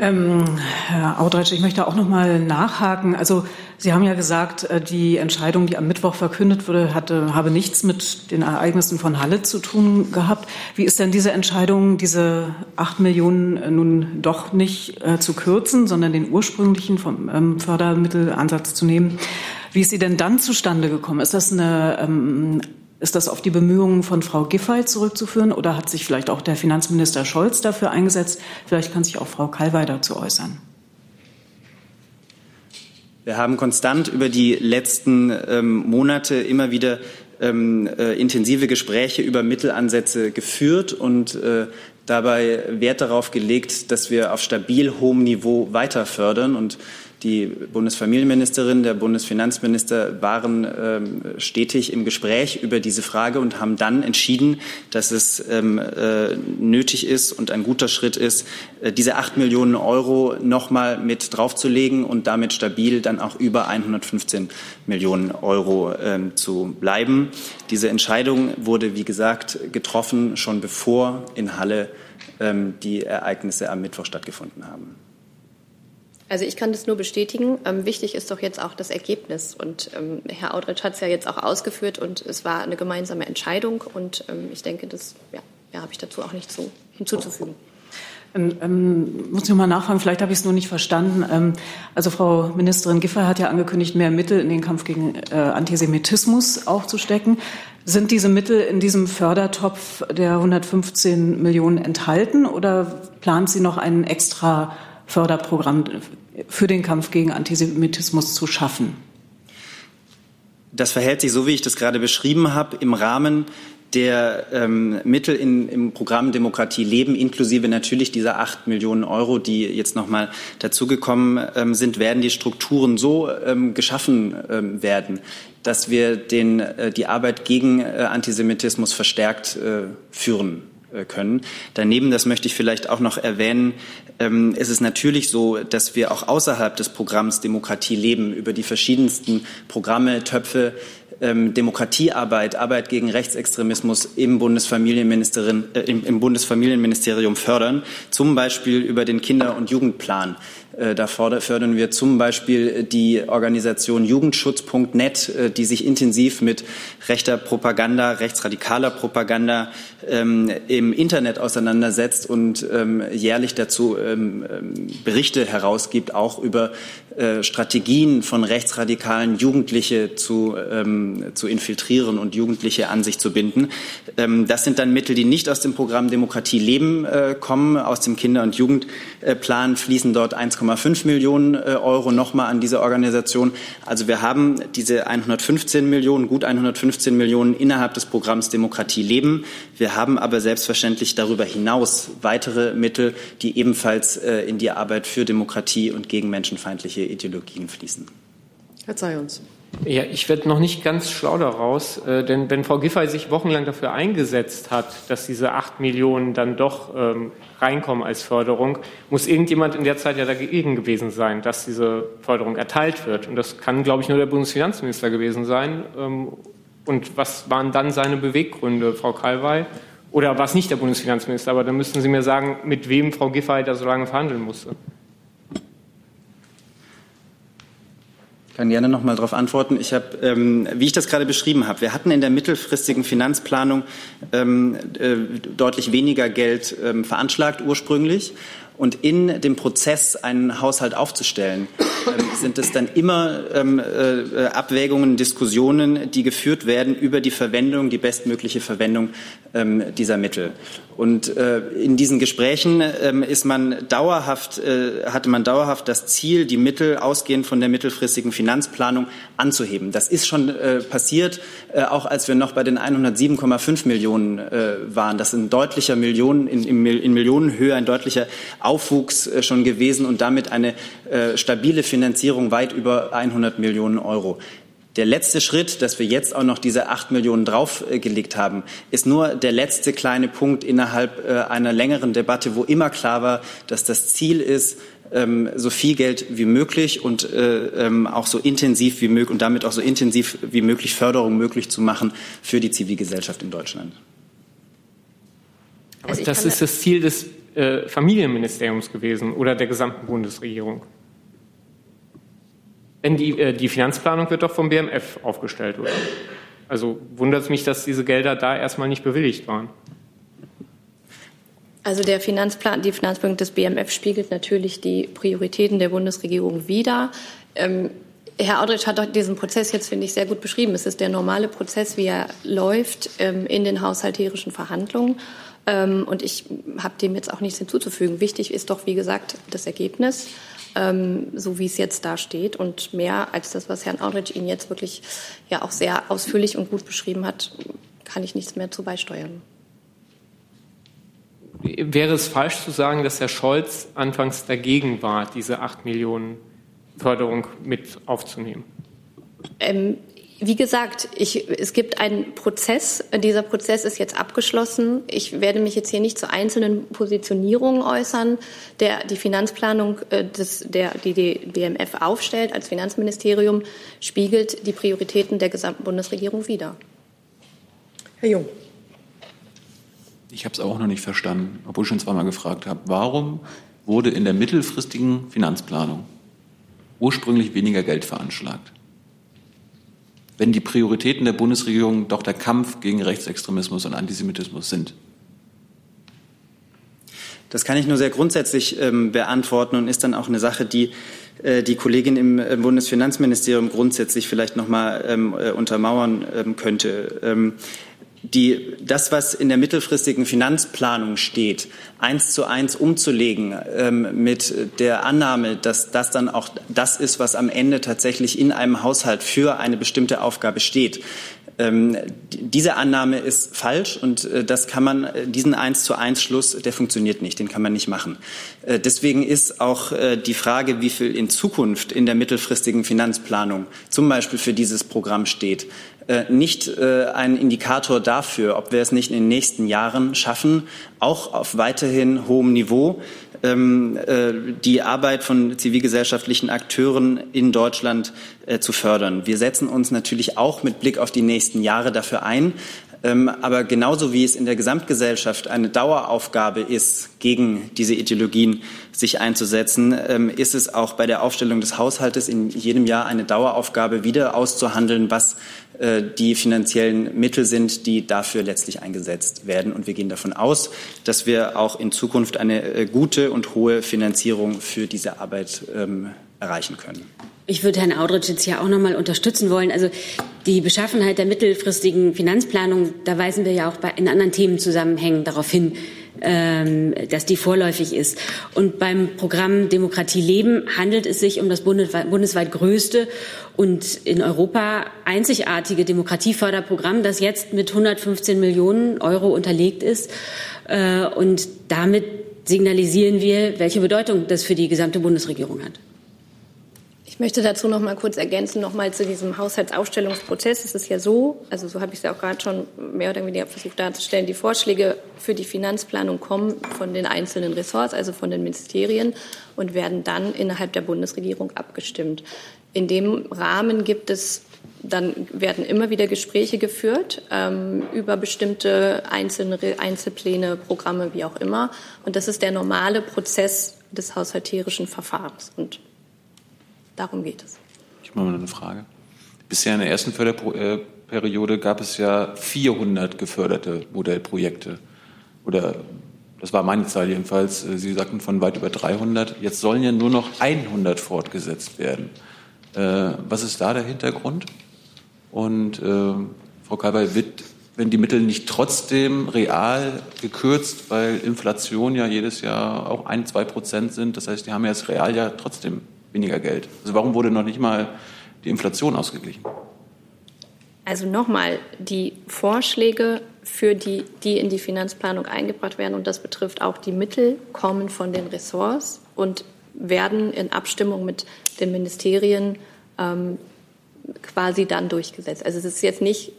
Ähm, Herr Audretsch, ich möchte auch noch mal nachhaken. Also Sie haben ja gesagt, äh, die Entscheidung, die am Mittwoch verkündet wurde, hatte, habe nichts mit den Ereignissen von Halle zu tun gehabt. Wie ist denn diese Entscheidung, diese acht Millionen äh, nun doch nicht äh, zu kürzen, sondern den ursprünglichen vom ähm, Fördermittelansatz zu nehmen? Wie ist sie denn dann zustande gekommen? Ist das eine ähm, ist das auf die Bemühungen von Frau Giffey zurückzuführen oder hat sich vielleicht auch der Finanzminister Scholz dafür eingesetzt? Vielleicht kann sich auch Frau Kalwey dazu äußern. Wir haben konstant über die letzten ähm, Monate immer wieder ähm, äh, intensive Gespräche über Mittelansätze geführt und äh, dabei Wert darauf gelegt, dass wir auf stabil hohem Niveau weiter fördern. Und die Bundesfamilienministerin, der Bundesfinanzminister waren ähm, stetig im Gespräch über diese Frage und haben dann entschieden, dass es ähm, äh, nötig ist und ein guter Schritt ist, äh, diese acht Millionen Euro nochmal mit draufzulegen und damit stabil dann auch über 115 Millionen Euro ähm, zu bleiben. Diese Entscheidung wurde, wie gesagt, getroffen, schon bevor in Halle ähm, die Ereignisse am Mittwoch stattgefunden haben. Also ich kann das nur bestätigen. Ähm, wichtig ist doch jetzt auch das Ergebnis. Und ähm, Herr Audrich hat es ja jetzt auch ausgeführt und es war eine gemeinsame Entscheidung. Und ähm, ich denke, das ja, ja, habe ich dazu auch nichts so hinzuzufügen. Ähm, ähm, muss ich mal nachfragen, vielleicht habe ich es nur nicht verstanden. Ähm, also Frau Ministerin Giffey hat ja angekündigt, mehr Mittel in den Kampf gegen äh, Antisemitismus aufzustecken. Sind diese Mittel in diesem Fördertopf der 115 Millionen enthalten oder plant sie noch einen extra Förderprogramm für den Kampf gegen Antisemitismus zu schaffen? Das verhält sich so, wie ich das gerade beschrieben habe, im Rahmen der ähm, Mittel in, im Programm Demokratie leben, inklusive natürlich dieser acht Millionen Euro, die jetzt nochmal dazugekommen ähm, sind, werden die Strukturen so ähm, geschaffen ähm, werden, dass wir den, äh, die Arbeit gegen äh, Antisemitismus verstärkt äh, führen können. Daneben, das möchte ich vielleicht auch noch erwähnen, ähm, ist es natürlich so, dass wir auch außerhalb des Programms Demokratie leben über die verschiedensten Programme, Töpfe, ähm, Demokratiearbeit, Arbeit gegen Rechtsextremismus im, Bundesfamilienministerin, äh, im Bundesfamilienministerium fördern, zum Beispiel über den Kinder- und Jugendplan. Äh, da fördern wir zum Beispiel die Organisation Jugendschutz.net, äh, die sich intensiv mit rechter Propaganda, rechtsradikaler Propaganda ähm, im Internet auseinandersetzt und ähm, jährlich dazu ähm, Berichte herausgibt, auch über äh, Strategien von rechtsradikalen Jugendliche zu, zu infiltrieren und Jugendliche an sich zu binden. Das sind dann Mittel, die nicht aus dem Programm Demokratie leben äh, kommen. Aus dem Kinder- und Jugendplan fließen dort 1,5 Millionen äh, Euro nochmal an diese Organisation. Also wir haben diese 115 Millionen, gut 115 Millionen innerhalb des Programms Demokratie leben. Wir haben aber selbstverständlich darüber hinaus weitere Mittel, die ebenfalls äh, in die Arbeit für Demokratie und gegen menschenfeindliche Ideologien fließen. Herr Zayons. Ja, ich werde noch nicht ganz schlau daraus, äh, denn wenn Frau Giffey sich wochenlang dafür eingesetzt hat, dass diese acht Millionen dann doch ähm, reinkommen als Förderung, muss irgendjemand in der Zeit ja dagegen gewesen sein, dass diese Förderung erteilt wird. Und das kann, glaube ich, nur der Bundesfinanzminister gewesen sein. Ähm, und was waren dann seine Beweggründe, Frau Kalwey? Oder war es nicht der Bundesfinanzminister? Aber dann müssten Sie mir sagen, mit wem Frau Giffey da so lange verhandeln musste. Ich kann gerne noch mal darauf antworten. Ich habe, ähm, wie ich das gerade beschrieben habe, wir hatten in der mittelfristigen Finanzplanung ähm, äh, deutlich weniger Geld ähm, veranschlagt ursprünglich. Und in dem Prozess, einen Haushalt aufzustellen, ähm, sind es dann immer ähm, äh, Abwägungen, Diskussionen, die geführt werden über die Verwendung, die bestmögliche Verwendung ähm, dieser Mittel. Und äh, in diesen Gesprächen ist man dauerhaft, äh, hatte man dauerhaft das Ziel, die Mittel ausgehend von der mittelfristigen Finanzplanung anzuheben. Das ist schon passiert, auch als wir noch bei den 107,5 Millionen waren. Das ist ein deutlicher Millionen, in, in Millionenhöhe ein deutlicher Aufwuchs äh, schon gewesen und damit eine äh, stabile Finanzierung weit über 100 Millionen Euro. Der letzte Schritt, dass wir jetzt auch noch diese acht Millionen draufgelegt haben, ist nur der letzte kleine Punkt innerhalb äh, einer längeren Debatte, wo immer klar war, dass das Ziel ist, ähm, so viel Geld wie möglich und äh, ähm, auch so intensiv wie möglich und damit auch so intensiv wie möglich Förderung möglich zu machen für die Zivilgesellschaft in Deutschland. Also das ist das Ziel des äh, Familienministeriums gewesen oder der gesamten Bundesregierung. Denn die, äh, die Finanzplanung wird doch vom BMF aufgestellt, oder? Also wundert es mich, dass diese Gelder da erstmal nicht bewilligt waren. Also der Finanzplan, die Finanzplanung des BMF spiegelt natürlich die Prioritäten der Bundesregierung wider. Ähm, Herr Audrich hat diesen Prozess jetzt, finde ich, sehr gut beschrieben. Es ist der normale Prozess, wie er läuft ähm, in den haushalterischen Verhandlungen. Ähm, und ich habe dem jetzt auch nichts hinzuzufügen. Wichtig ist doch, wie gesagt, das Ergebnis ähm, so wie es jetzt da steht. Und mehr als das, was Herrn Audrich Ihnen jetzt wirklich ja auch sehr ausführlich und gut beschrieben hat, kann ich nichts mehr zu beisteuern. wäre es falsch zu sagen, dass Herr Scholz anfangs dagegen war, diese 8 Millionen Förderung mit aufzunehmen? Ähm, wie gesagt, ich, es gibt einen Prozess. Dieser Prozess ist jetzt abgeschlossen. Ich werde mich jetzt hier nicht zu einzelnen Positionierungen äußern. Der, die Finanzplanung, äh, des, der, die die BMF aufstellt als Finanzministerium, spiegelt die Prioritäten der gesamten Bundesregierung wider. Herr Jung. Ich habe es auch noch nicht verstanden, obwohl ich schon zweimal gefragt habe. Warum wurde in der mittelfristigen Finanzplanung ursprünglich weniger Geld veranschlagt? Wenn die Prioritäten der Bundesregierung doch der Kampf gegen Rechtsextremismus und Antisemitismus sind. Das kann ich nur sehr grundsätzlich ähm, beantworten und ist dann auch eine Sache, die äh, die Kollegin im äh, Bundesfinanzministerium grundsätzlich vielleicht noch mal ähm, äh, untermauern ähm, könnte. Die, das, was in der mittelfristigen Finanzplanung steht, eins zu eins umzulegen ähm, mit der Annahme, dass das dann auch das ist, was am Ende tatsächlich in einem Haushalt für eine bestimmte Aufgabe steht. Ähm, diese Annahme ist falsch und äh, das kann man, äh, diesen eins zu eins Schluss, der funktioniert nicht, den kann man nicht machen. Äh, deswegen ist auch äh, die Frage, wie viel in Zukunft in der mittelfristigen Finanzplanung zum Beispiel für dieses Programm steht, nicht äh, ein Indikator dafür, ob wir es nicht in den nächsten Jahren schaffen, auch auf weiterhin hohem Niveau ähm, äh, die Arbeit von zivilgesellschaftlichen Akteuren in Deutschland zu fördern. Wir setzen uns natürlich auch mit Blick auf die nächsten Jahre dafür ein. Ähm, aber genauso wie es in der Gesamtgesellschaft eine Daueraufgabe ist, gegen diese Ideologien sich einzusetzen, ähm, ist es auch bei der Aufstellung des Haushaltes in jedem Jahr eine Daueraufgabe, wieder auszuhandeln, was äh, die finanziellen Mittel sind, die dafür letztlich eingesetzt werden. Und wir gehen davon aus, dass wir auch in Zukunft eine äh, gute und hohe Finanzierung für diese Arbeit ähm, erreichen können. Ich würde Herrn Audrich jetzt hier auch noch mal unterstützen wollen. Also die Beschaffenheit der mittelfristigen Finanzplanung, da weisen wir ja auch bei, in anderen Themenzusammenhängen darauf hin, ähm, dass die vorläufig ist. Und beim Programm Demokratie leben handelt es sich um das bundesweit, größte und in Europa einzigartige Demokratieförderprogramm, das jetzt mit 115 Millionen Euro unterlegt ist. Äh, und damit signalisieren wir, welche Bedeutung das für die gesamte Bundesregierung hat. Ich möchte dazu noch mal kurz ergänzen, noch mal zu diesem Haushaltsaufstellungsprozess. Es ist ja so, also so habe ich es ja auch gerade schon mehr oder weniger versucht darzustellen, die Vorschläge für die Finanzplanung kommen von den einzelnen Ressorts, also von den Ministerien und werden dann innerhalb der Bundesregierung abgestimmt. In dem Rahmen gibt es dann werden immer wieder Gespräche geführt ähm, über bestimmte einzelne Einzelpläne, Programme, wie auch immer. Und das ist der normale Prozess des haushalterischen Verfahrens. Und Darum geht es. Ich mache mal eine Frage. Bisher in der ersten Förderperiode gab es ja 400 geförderte Modellprojekte. Oder das war meine Zahl jedenfalls. Sie sagten von weit über 300. Jetzt sollen ja nur noch 100 fortgesetzt werden. Äh, was ist da der Hintergrund? Und äh, Frau Kalber, wird, wenn die Mittel nicht trotzdem real gekürzt, weil Inflation ja jedes Jahr auch ein, zwei Prozent sind, das heißt, die haben ja das real ja trotzdem weniger Geld. Also warum wurde noch nicht mal die Inflation ausgeglichen? Also nochmal, die Vorschläge für die, die in die Finanzplanung eingebracht werden, und das betrifft auch die Mittel, kommen von den Ressorts und werden in Abstimmung mit den Ministerien ähm, quasi dann durchgesetzt. Also es ist jetzt nicht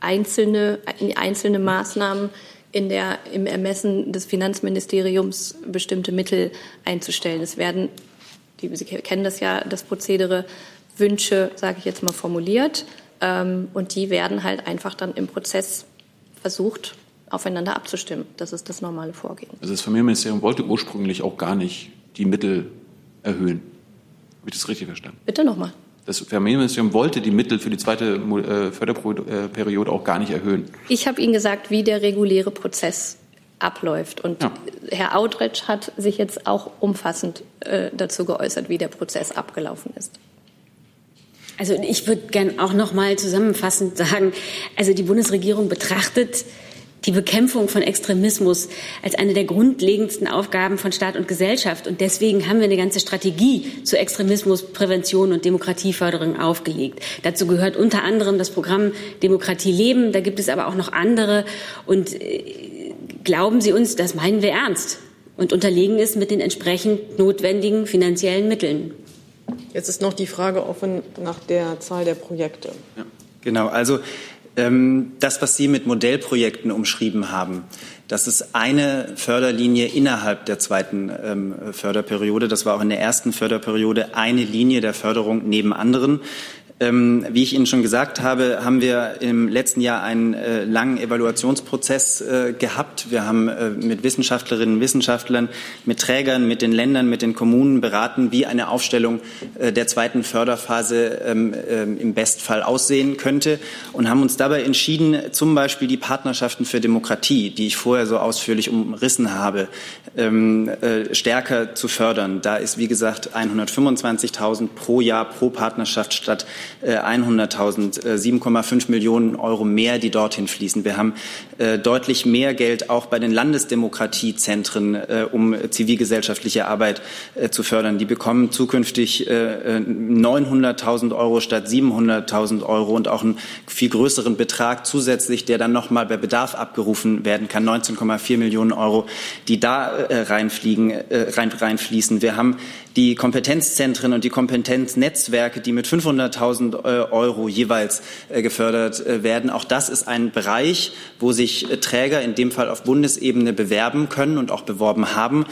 einzelne, einzelne Maßnahmen in der, im Ermessen des Finanzministeriums bestimmte Mittel einzustellen. Es werden die, Sie kennen das ja, das Prozedere, Wünsche, sage ich jetzt mal, formuliert. Ähm, und die werden halt einfach dann im Prozess versucht, aufeinander abzustimmen. Das ist das normale Vorgehen. Also das Familienministerium wollte ursprünglich auch gar nicht die Mittel erhöhen. Habe ich das richtig verstanden? Bitte nochmal. Das Familienministerium wollte die Mittel für die zweite äh, Förderperiode auch gar nicht erhöhen. Ich habe Ihnen gesagt, wie der reguläre Prozess abläuft. Und ja. Herr Audretsch hat sich jetzt auch umfassend äh, dazu geäußert, wie der Prozess abgelaufen ist. Also ich würde gern auch noch mal zusammenfassend sagen, also die Bundesregierung betrachtet die Bekämpfung von Extremismus als eine der grundlegendsten Aufgaben von Staat und Gesellschaft. Und deswegen haben wir eine ganze Strategie zur Extremismusprävention und Demokratieförderung aufgelegt. Dazu gehört unter anderem das Programm Demokratie leben. Da gibt es aber auch noch andere. Und äh, glauben Sie uns, das meinen wir ernst und unterlegen es mit den entsprechend notwendigen finanziellen Mitteln. Jetzt ist noch die Frage offen nach der Zahl der Projekte. Ja, genau, also ähm, das, was Sie mit Modellprojekten umschrieben haben, das ist eine Förderlinie innerhalb der zweiten ähm, Förderperiode. Das war auch in der ersten Förderperiode eine Linie der Förderung neben anderen. Ähm, wie ich Ihnen schon gesagt habe, haben wir im letzten Jahr einen äh, langen Evaluationsprozess äh, gehabt. Wir haben äh, mit Wissenschaftlerinnen und Wissenschaftlern, mit Trägern, mit den Ländern, mit den Kommunen beraten, wie eine Aufstellung äh, der zweiten Förderphase ähm, ähm, im Bestfall aussehen könnte und haben uns dabei entschieden, zum Beispiel die Partnerschaften für Demokratie, die ich vorher so ausführlich umrissen habe, ähm, äh, stärker zu fördern. Da ist, wie gesagt, 125.000 pro Jahr pro Partnerschaft statt 100.000, äh, 7,5 äh, Millionen Euro mehr, die dorthin fließen. Wir haben äh, deutlich mehr Geld auch bei den Landesdemokratiezentren, um zivilgesellschaftliche Arbeit zu fördern. Die bekommen zukünftig 900.000 Euro statt 700.000 Euro und auch einen viel größeren Betrag zusätzlich, der dann nochmal bei Bedarf abgerufen werden kann, 19,4 Millionen Euro, die da reinfliegen, rein, reinfließen. Wir haben die Kompetenzzentren und die Kompetenznetzwerke, die mit 500.000 äh, Euro jeweils äh, gefördert äh, werden. Auch das ist ein Bereich, wo sich Träger in dem Fall auf Bundesebene bewerben können und auch beworben haben,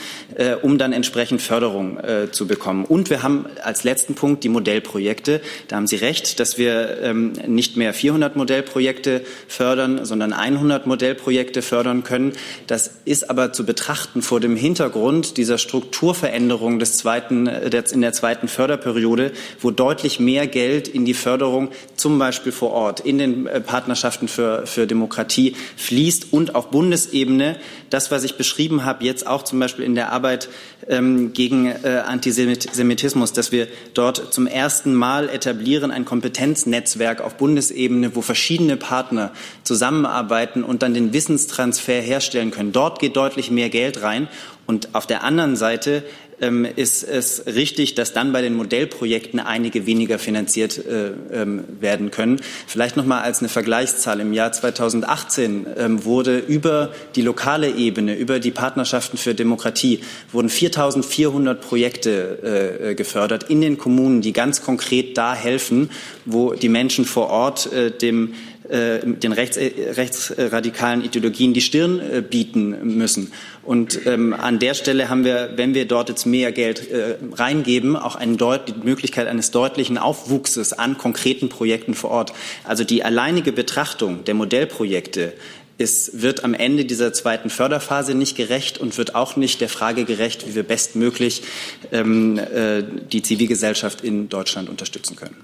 um dann entsprechend Förderung zu bekommen. Und wir haben als letzten Punkt die Modellprojekte. Da haben Sie recht, dass wir ähm, nicht mehr 400 Modellprojekte fördern, sondern 100 Modellprojekte fördern können. Das ist aber zu betrachten vor dem Hintergrund dieser Strukturveränderung des zweiten zweiten, äh, in der zweiten Förderperiode, wo deutlich mehr Geld in die Förderung zum Beispiel vor Ort, in den äh, Partnerschaften für, für Demokratie fließt und auf Bundesebene das, was ich beschrieben habe, jetzt auch zum Beispiel in der Arbeit ähm, gegen äh, Antisemitismus, dass wir dort zum ersten Mal etablieren ein Kompetenznetzwerk auf Bundesebene, wo verschiedene Partner zusammenarbeiten und dann den Wissenstransfer herstellen können. Dort geht deutlich mehr Geld rein. Und auf der anderen Seite ähm, ist es richtig, dass dann bei den Modellprojekten einige weniger finanziert äh, ähm, werden können. Vielleicht noch mal als eine Vergleichszahl. Im Jahr 2018 ähm, wurde über die lokale Ebene, über die Partnerschaften für Demokratie, wurden 4.400 Projekte äh, gefördert in den Kommunen, die ganz konkret da helfen, wo die Menschen vor Ort äh, dem den rechts, rechtsradikalen Ideologien die Stirn bieten müssen. Und ähm, an der Stelle haben wir, wenn wir dort jetzt mehr Geld äh, reingeben, auch eine die Möglichkeit eines deutlichen Aufwuchses an konkreten Projekten vor Ort. Also die alleinige Betrachtung der Modellprojekte es wird am Ende dieser zweiten Förderphase nicht gerecht und wird auch nicht der Frage gerecht, wie wir bestmöglich ähm, äh, die Zivilgesellschaft in Deutschland unterstützen können.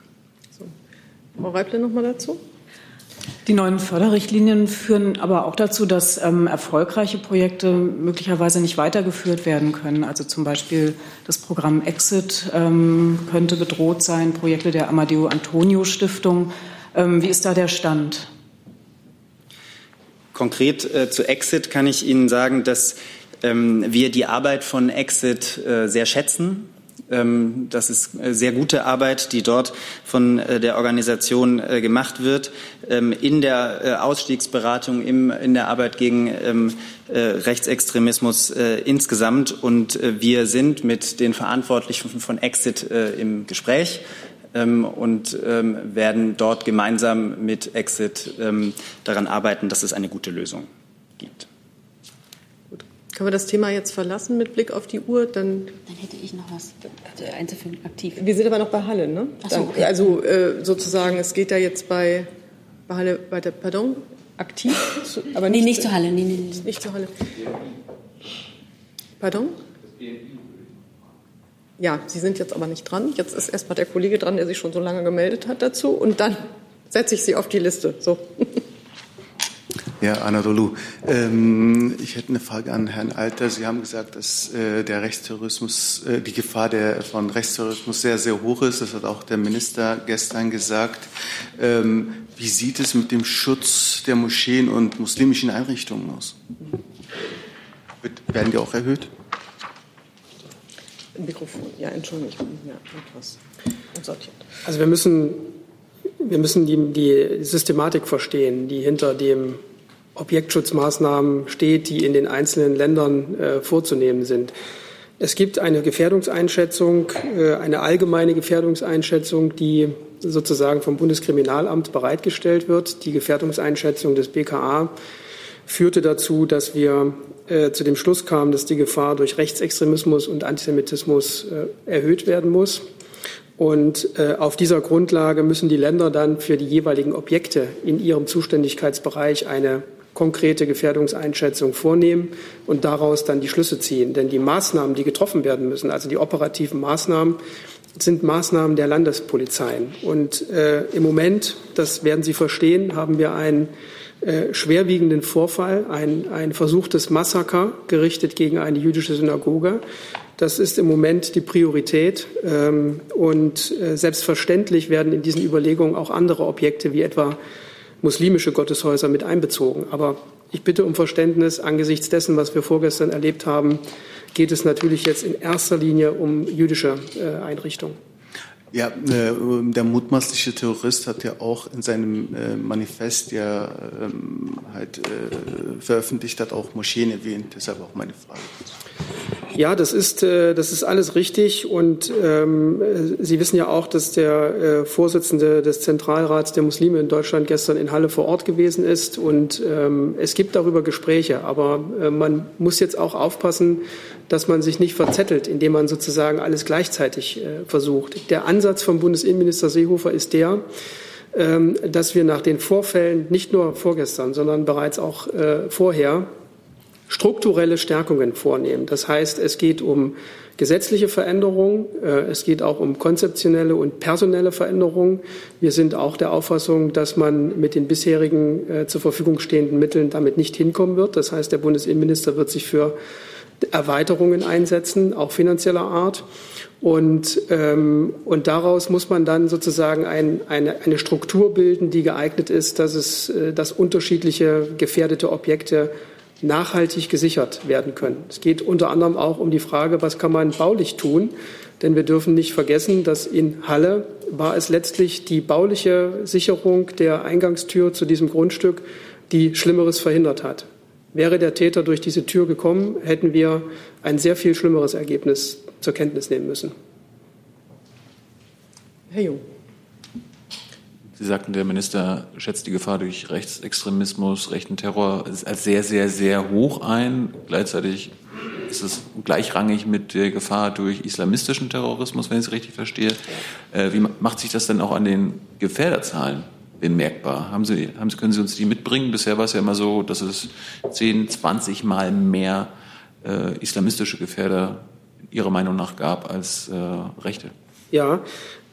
So. Frau Reible noch mal dazu. Die neuen Förderrichtlinien führen aber auch dazu, dass ähm, erfolgreiche Projekte möglicherweise nicht weitergeführt werden können. Also zum Beispiel das Programm Exit ähm, könnte bedroht sein, Projekte der Amadeo Antonio Stiftung. Ähm, wie ist da der Stand? Konkret äh, zu Exit kann ich Ihnen sagen, dass ähm, wir die Arbeit von Exit äh, sehr schätzen das ist äh, sehr gute Arbeit, die dort von äh, der Organisation äh, gemacht wird. Ähm, in der Ausstiegsberatung, in der Arbeit gegen ähm, Rechtsextremismus insgesamt. Und wir sind mit den Verantwortlichen von Exit im Gespräch und werden dort gemeinsam mit Exit daran arbeiten, dass es eine gute Lösung. Können wir das Thema jetzt verlassen mit Blick auf die Uhr? Dann, Dann hätte ich noch was also einzufügen, aktiv. Wir sind aber noch bei Halle, ne? So, okay. Also äh, sozusagen, es geht da jetzt bei, bei Halle weiter, pardon, aktiv? aber nicht, nee, nicht zu Halle. Nee, nee, nee. Nicht zu Halle. Pardon? Ja, Sie sind jetzt aber nicht dran. Jetzt ist erstmal der Kollege dran, der sich schon so lange gemeldet hat dazu. Und dann setze ich Sie auf die Liste. So. *laughs* Ja, Anadolu. Ähm, ich hätte eine Frage an Herrn Alter. Sie haben gesagt, dass äh, der Rechtsterrorismus, äh, die Gefahr der, von Rechtsterrorismus sehr, sehr hoch ist. Das hat auch der Minister gestern gesagt. Ähm, wie sieht es mit dem Schutz der Moscheen und muslimischen Einrichtungen aus? Werden die auch erhöht? Mikrofon, ja, Entschuldigung, ja, etwas unsortiert. Also wir müssen, wir müssen die, die Systematik verstehen, die hinter dem Objektschutzmaßnahmen steht, die in den einzelnen Ländern äh, vorzunehmen sind. Es gibt eine Gefährdungseinschätzung, äh, eine allgemeine Gefährdungseinschätzung, die sozusagen vom Bundeskriminalamt bereitgestellt wird. Die Gefährdungseinschätzung des BKA führte dazu, dass wir äh, zu dem Schluss kamen, dass die Gefahr durch Rechtsextremismus und Antisemitismus äh, erhöht werden muss. Und äh, auf dieser Grundlage müssen die Länder dann für die jeweiligen Objekte in ihrem Zuständigkeitsbereich eine konkrete Gefährdungseinschätzung vornehmen und daraus dann die Schlüsse ziehen. Denn die Maßnahmen, die getroffen werden müssen, also die operativen Maßnahmen, sind Maßnahmen der Landespolizeien. Und äh, im Moment, das werden Sie verstehen, haben wir einen äh, schwerwiegenden Vorfall, ein, ein versuchtes Massaker gerichtet gegen eine jüdische Synagoge. Das ist im Moment die Priorität. Ähm, und äh, selbstverständlich werden in diesen Überlegungen auch andere Objekte wie etwa muslimische Gotteshäuser mit einbezogen. Aber ich bitte um Verständnis angesichts dessen, was wir vorgestern erlebt haben, geht es natürlich jetzt in erster Linie um jüdische äh, Einrichtungen. Ja, äh, der mutmaßliche Terrorist hat ja auch in seinem äh, Manifest ja ähm, halt veröffentlicht, hat auch Moscheen erwähnt. Deshalb auch meine Frage. Ja, das ist, äh, das ist alles richtig. Und ähm, Sie wissen ja auch, dass der äh, Vorsitzende des Zentralrats der Muslime in Deutschland gestern in Halle vor Ort gewesen ist. Und ähm, es gibt darüber Gespräche. Aber äh, man muss jetzt auch aufpassen, dass man sich nicht verzettelt, indem man sozusagen alles gleichzeitig äh, versucht. Der Ansatz vom Bundesinnenminister Seehofer ist der, ähm, dass wir nach den Vorfällen, nicht nur vorgestern, sondern bereits auch äh, vorher, strukturelle Stärkungen vornehmen. Das heißt, es geht um gesetzliche Veränderungen, äh, es geht auch um konzeptionelle und personelle Veränderungen. Wir sind auch der Auffassung, dass man mit den bisherigen äh, zur Verfügung stehenden Mitteln damit nicht hinkommen wird. Das heißt, der Bundesinnenminister wird sich für Erweiterungen einsetzen, auch finanzieller Art. Und, ähm, und daraus muss man dann sozusagen ein, eine, eine Struktur bilden, die geeignet ist, dass, es, äh, dass unterschiedliche gefährdete Objekte nachhaltig gesichert werden können. Es geht unter anderem auch um die Frage, was kann man baulich tun? Denn wir dürfen nicht vergessen, dass in Halle war es letztlich die bauliche Sicherung der Eingangstür zu diesem Grundstück, die Schlimmeres verhindert hat. Wäre der Täter durch diese Tür gekommen, hätten wir ein sehr viel schlimmeres Ergebnis zur Kenntnis nehmen müssen. Herr Jung. Sie sagten, der Minister schätzt die Gefahr durch Rechtsextremismus, rechten Terror als sehr, sehr, sehr hoch ein. Gleichzeitig ist es gleichrangig mit der Gefahr durch islamistischen Terrorismus, wenn ich es richtig verstehe. Äh, wie macht sich das denn auch an den Gefährderzahlen bemerkbar? Haben Sie, haben Sie, können Sie uns die mitbringen? Bisher war es ja immer so, dass es 10, 20 Mal mehr äh, islamistische Gefährder Ihrer Meinung nach gab als äh, Rechte. Ja,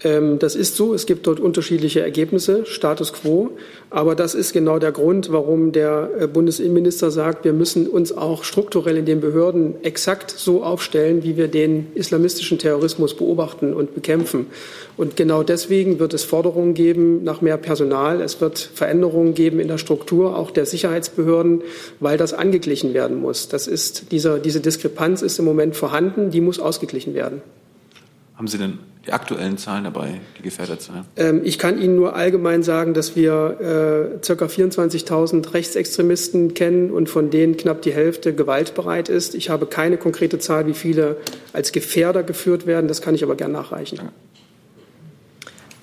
das ist so. Es gibt dort unterschiedliche Ergebnisse, Status quo. Aber das ist genau der Grund, warum der äh, Bundesinnenminister sagt, wir müssen uns auch strukturell in den Behörden exakt so aufstellen, wie wir den islamistischen Terrorismus beobachten und bekämpfen. Und genau deswegen wird es Forderungen geben nach mehr Personal. Es wird Veränderungen geben in der Struktur, auch der Sicherheitsbehörden, weil das angeglichen werden muss. Das ist, dieser, diese Diskrepanz ist im Moment vorhanden, die muss ausgeglichen werden. Haben Sie denn die aktuellen Zahlen dabei, die Gefährderzahlen? Ähm, ich kann Ihnen nur allgemein sagen, dass wir äh, ca. 24.000 Rechtsextremisten kennen und von denen knapp die Hälfte gewaltbereit ist. Ich habe keine konkrete Zahl, wie viele als Gefährder geführt werden. Das kann ich aber gern nachreichen. Danke.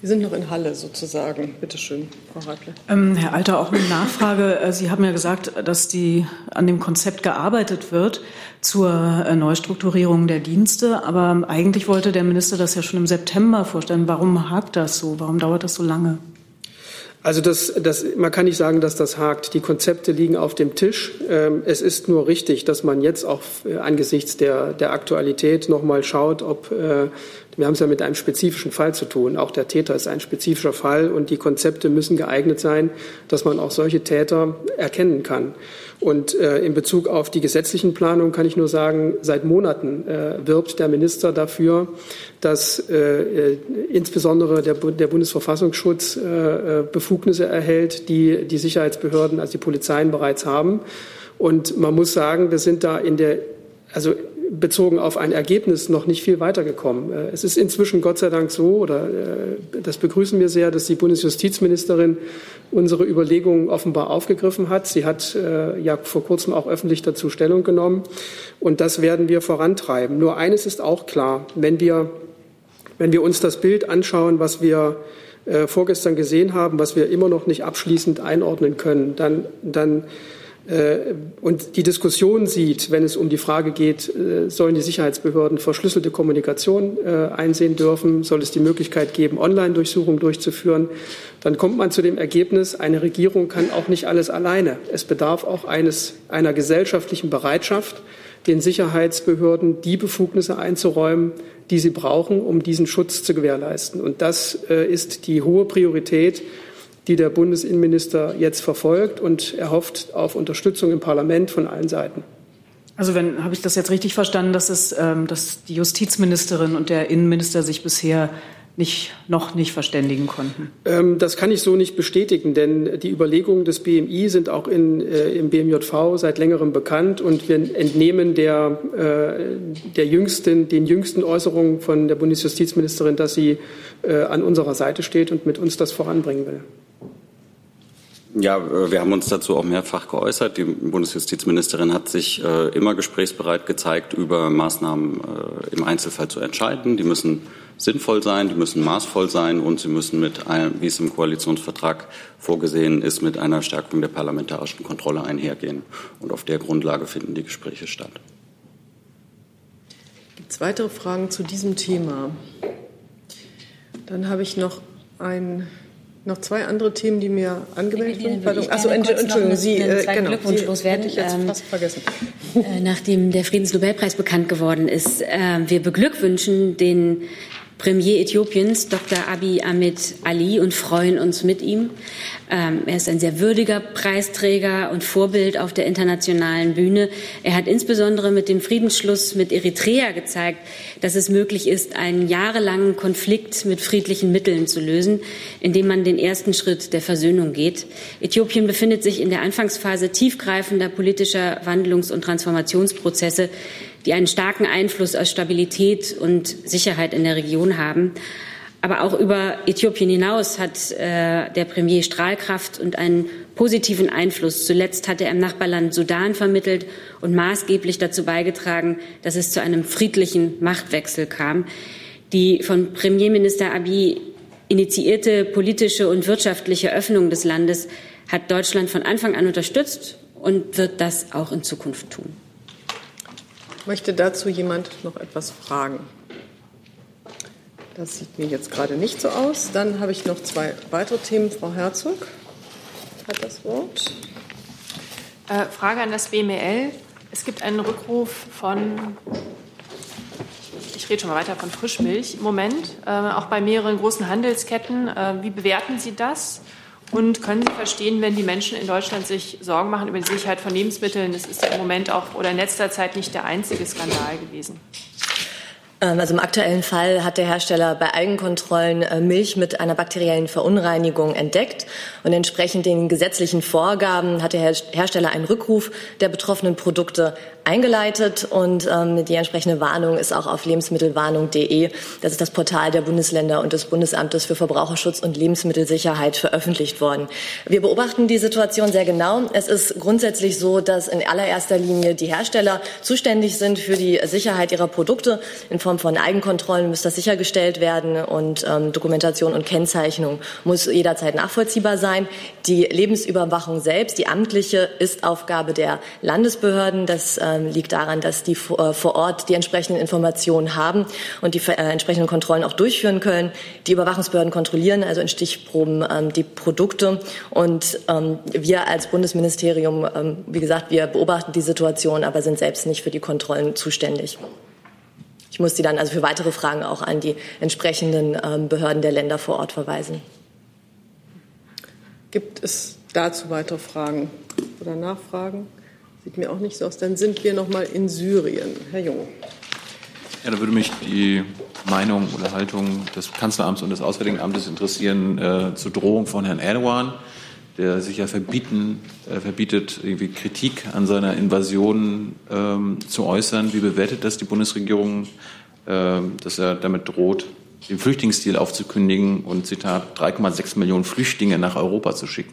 Wir sind noch in Halle sozusagen. Bitte schön, Frau Reitler. Ähm, Herr Alter, auch eine Nachfrage. Äh, Sie haben ja gesagt, dass die, an dem Konzept gearbeitet wird zur äh, Neustrukturierung der Dienste. Aber eigentlich wollte der Minister das ja schon im September vorstellen. Warum hakt das so? Warum dauert das so lange? Also das, das, man kann nicht sagen, dass das hakt. Die Konzepte liegen auf dem Tisch. Ähm, es ist nur richtig, dass man jetzt auch äh, angesichts der, der Aktualität noch mal schaut, ob wir haben es ja mit einem spezifischen Fall zu tun. Auch der Täter ist ein spezifischer Fall und die Konzepte müssen geeignet sein, dass man auch solche Täter erkennen kann. Und äh, in Bezug auf die gesetzlichen Planungen kann ich nur sagen, seit Monaten äh, wirbt der Minister dafür, dass äh, äh insbesondere der, der Bundesverfassungsschutz äh, äh, Befugnisse erhält, die die Sicherheitsbehörden, also die Polizeien bereits haben. Und man muss sagen, wir sind da in der, also bezogen auf ein Ergebnis noch nicht viel weitergekommen. Äh, es ist inzwischen Gott sei Dank so, oder äh, das begrüßen wir sehr, dass die Bundesjustizministerin unsere Überlegungen offenbar aufgegriffen hat. Sie hat äh, ja vor kurzem auch öffentlich dazu Stellung genommen. Und das werden wir vorantreiben. Nur eines ist auch klar, wenn wir, wenn wir uns das Bild anschauen, was wir vorgestern gesehen haben, was wir immer noch nicht abschließend einordnen können, dann, dann und die Diskussion sieht, wenn es um die Frage geht, äh, sollen die Sicherheitsbehörden verschlüsselte Kommunikation äh, einsehen dürfen, soll es die Möglichkeit geben, Online-Durchsuchungen durchzuführen, dann kommt man zu dem Ergebnis, eine Regierung kann auch nicht alles alleine. Es bedarf auch eines, einer gesellschaftlichen Bereitschaft, den Sicherheitsbehörden die Befugnisse einzuräumen, die sie brauchen, um diesen Schutz zu gewährleisten. Und das ist die hohe Priorität die der Bundesinnenminister jetzt verfolgt und er hofft auf Unterstützung im Parlament von allen Seiten. Also wenn habe ich das jetzt richtig verstanden, dass es, ähm, dass die Justizministerin und der Innenminister sich bisher nicht, noch nicht verständigen konnten? Ähm, das kann ich so nicht bestätigen, denn die Überlegungen des BMI sind auch in, äh, im BMJV seit längerem bekannt und wir entnehmen der, äh, der jüngsten, den jüngsten Äußerungen von der Bundesjustizministerin, dass sie äh, an unserer Seite steht und mit uns das voranbringen will. Ja, äh, wir haben uns dazu auch mehrfach geäußert. Die Bundesjustizministerin hat sich äh, immer gesprächsbereit gezeigt, über Maßnahmen äh, im Einzelfall zu entscheiden. Die müssen sinnvoll sein, die müssen maßvoll sein und sie müssen mit einem, wie es im Koalitionsvertrag vorgesehen ist, mit einer Stärkung der parlamentarischen Kontrolle einhergehen. Und auf der Grundlage finden die Gespräche statt. Gibt es weitere Fragen zu diesem Thema? Dann habe ich noch ein noch zwei andere Themen, die mir angemeldet wurden. Pardon. Achso, Entschuldigung, Sie, äh, genau, Glückwunsch loswerden. ich jetzt ähm, fast vergessen. Äh, nachdem der Friedensnobelpreis bekannt geworden ist, äh, wir beglückwünschen den Premier Äthiopiens, Dr. Abiy Ahmed Ali, und freuen uns mit ihm. Ähm, er ist ein sehr würdiger Preisträger und Vorbild auf der internationalen Bühne. Er hat insbesondere mit dem Friedensschluss mit Eritrea gezeigt, dass es möglich ist, einen jahrelangen Konflikt mit friedlichen Mitteln zu lösen, indem man den ersten Schritt der Versöhnung geht. Äthiopien befindet sich in der Anfangsphase tiefgreifender politischer Wandlungs- und Transformationsprozesse die einen starken Einfluss auf Stabilität und Sicherheit in der Region haben. Aber auch über Äthiopien hinaus hat äh, der Premier Strahlkraft und einen positiven Einfluss. Zuletzt hat er im Nachbarland Sudan vermittelt und maßgeblich dazu beigetragen, dass es zu einem friedlichen Machtwechsel kam. Die von Premierminister Abiy initiierte politische und wirtschaftliche Öffnung des Landes hat Deutschland von Anfang an unterstützt und wird das auch in Zukunft tun. Möchte dazu jemand noch etwas fragen? Das sieht mir jetzt gerade nicht so aus. Dann habe ich noch zwei weitere Themen. Frau Herzog hat das Wort. Äh, Frage an das BML. Es gibt einen Rückruf von, ich rede schon mal weiter, von Frischmilch im Moment, äh, auch bei mehreren großen Handelsketten. Äh, wie bewerten Sie das? Und können Sie verstehen, wenn die Menschen in Deutschland sich Sorgen machen über die Sicherheit von Lebensmitteln? Das ist ja im Moment auch oder in letzter Zeit nicht der einzige Skandal gewesen. Ähm, also im aktuellen Fall hat der Hersteller bei Eigenkontrollen äh, Milch mit einer bakteriellen Verunreinigung entdeckt und entsprechend den gesetzlichen Vorgaben hat der Hersteller einen Rückruf der betroffenen Produkte eingeleitet und ähm, die entsprechende Warnung ist auch auf lebensmittelwarnung.de. Das ist das Portal der Bundesländer und des Bundesamtes für Verbraucherschutz und Lebensmittelsicherheit veröffentlicht worden. Wir beobachten die Situation sehr genau. Es ist grundsätzlich so, dass in allererster Linie die Hersteller zuständig sind für die Sicherheit ihrer Produkte in Form von Eigenkontrollen muss das sichergestellt werden und ähm, Dokumentation und Kennzeichnung muss jederzeit nachvollziehbar sein. Die Lebensüberwachung selbst, die amtliche, ist Aufgabe der Landesbehörden. Das ähm, liegt daran, dass die äh, vor Ort die entsprechenden Informationen haben und die äh, entsprechenden Kontrollen auch durchführen können. Die Überwachungsbehörden kontrollieren also in Stichproben ähm, die Produkte und ähm, wir als Bundesministerium, ähm, wie gesagt, wir beobachten die Situation, aber sind selbst nicht für die Kontrollen zuständig. Ich muss Sie dann also für weitere Fragen auch an die entsprechenden ähm, Behörden der Länder vor Ort verweisen. Gibt es dazu weitere Fragen oder Nachfragen? Sieht mir auch nicht so aus. Dann sind wir noch mal in Syrien. Herr Jung. Ja, da würde mich die Meinung oder Haltung des Kanzleramts und des Auswärtigen Amtes interessieren äh, zur Drohung von Herrn Erdogan der sich ja verbieten, äh, verbietet, irgendwie Kritik an seiner Invasion ähm, zu äußern. Wie bewertet das die Bundesregierung, äh, dass er damit droht, den Flüchtlingsdeal aufzukündigen und, Zitat, 3,6 Millionen Flüchtlinge nach Europa zu schicken?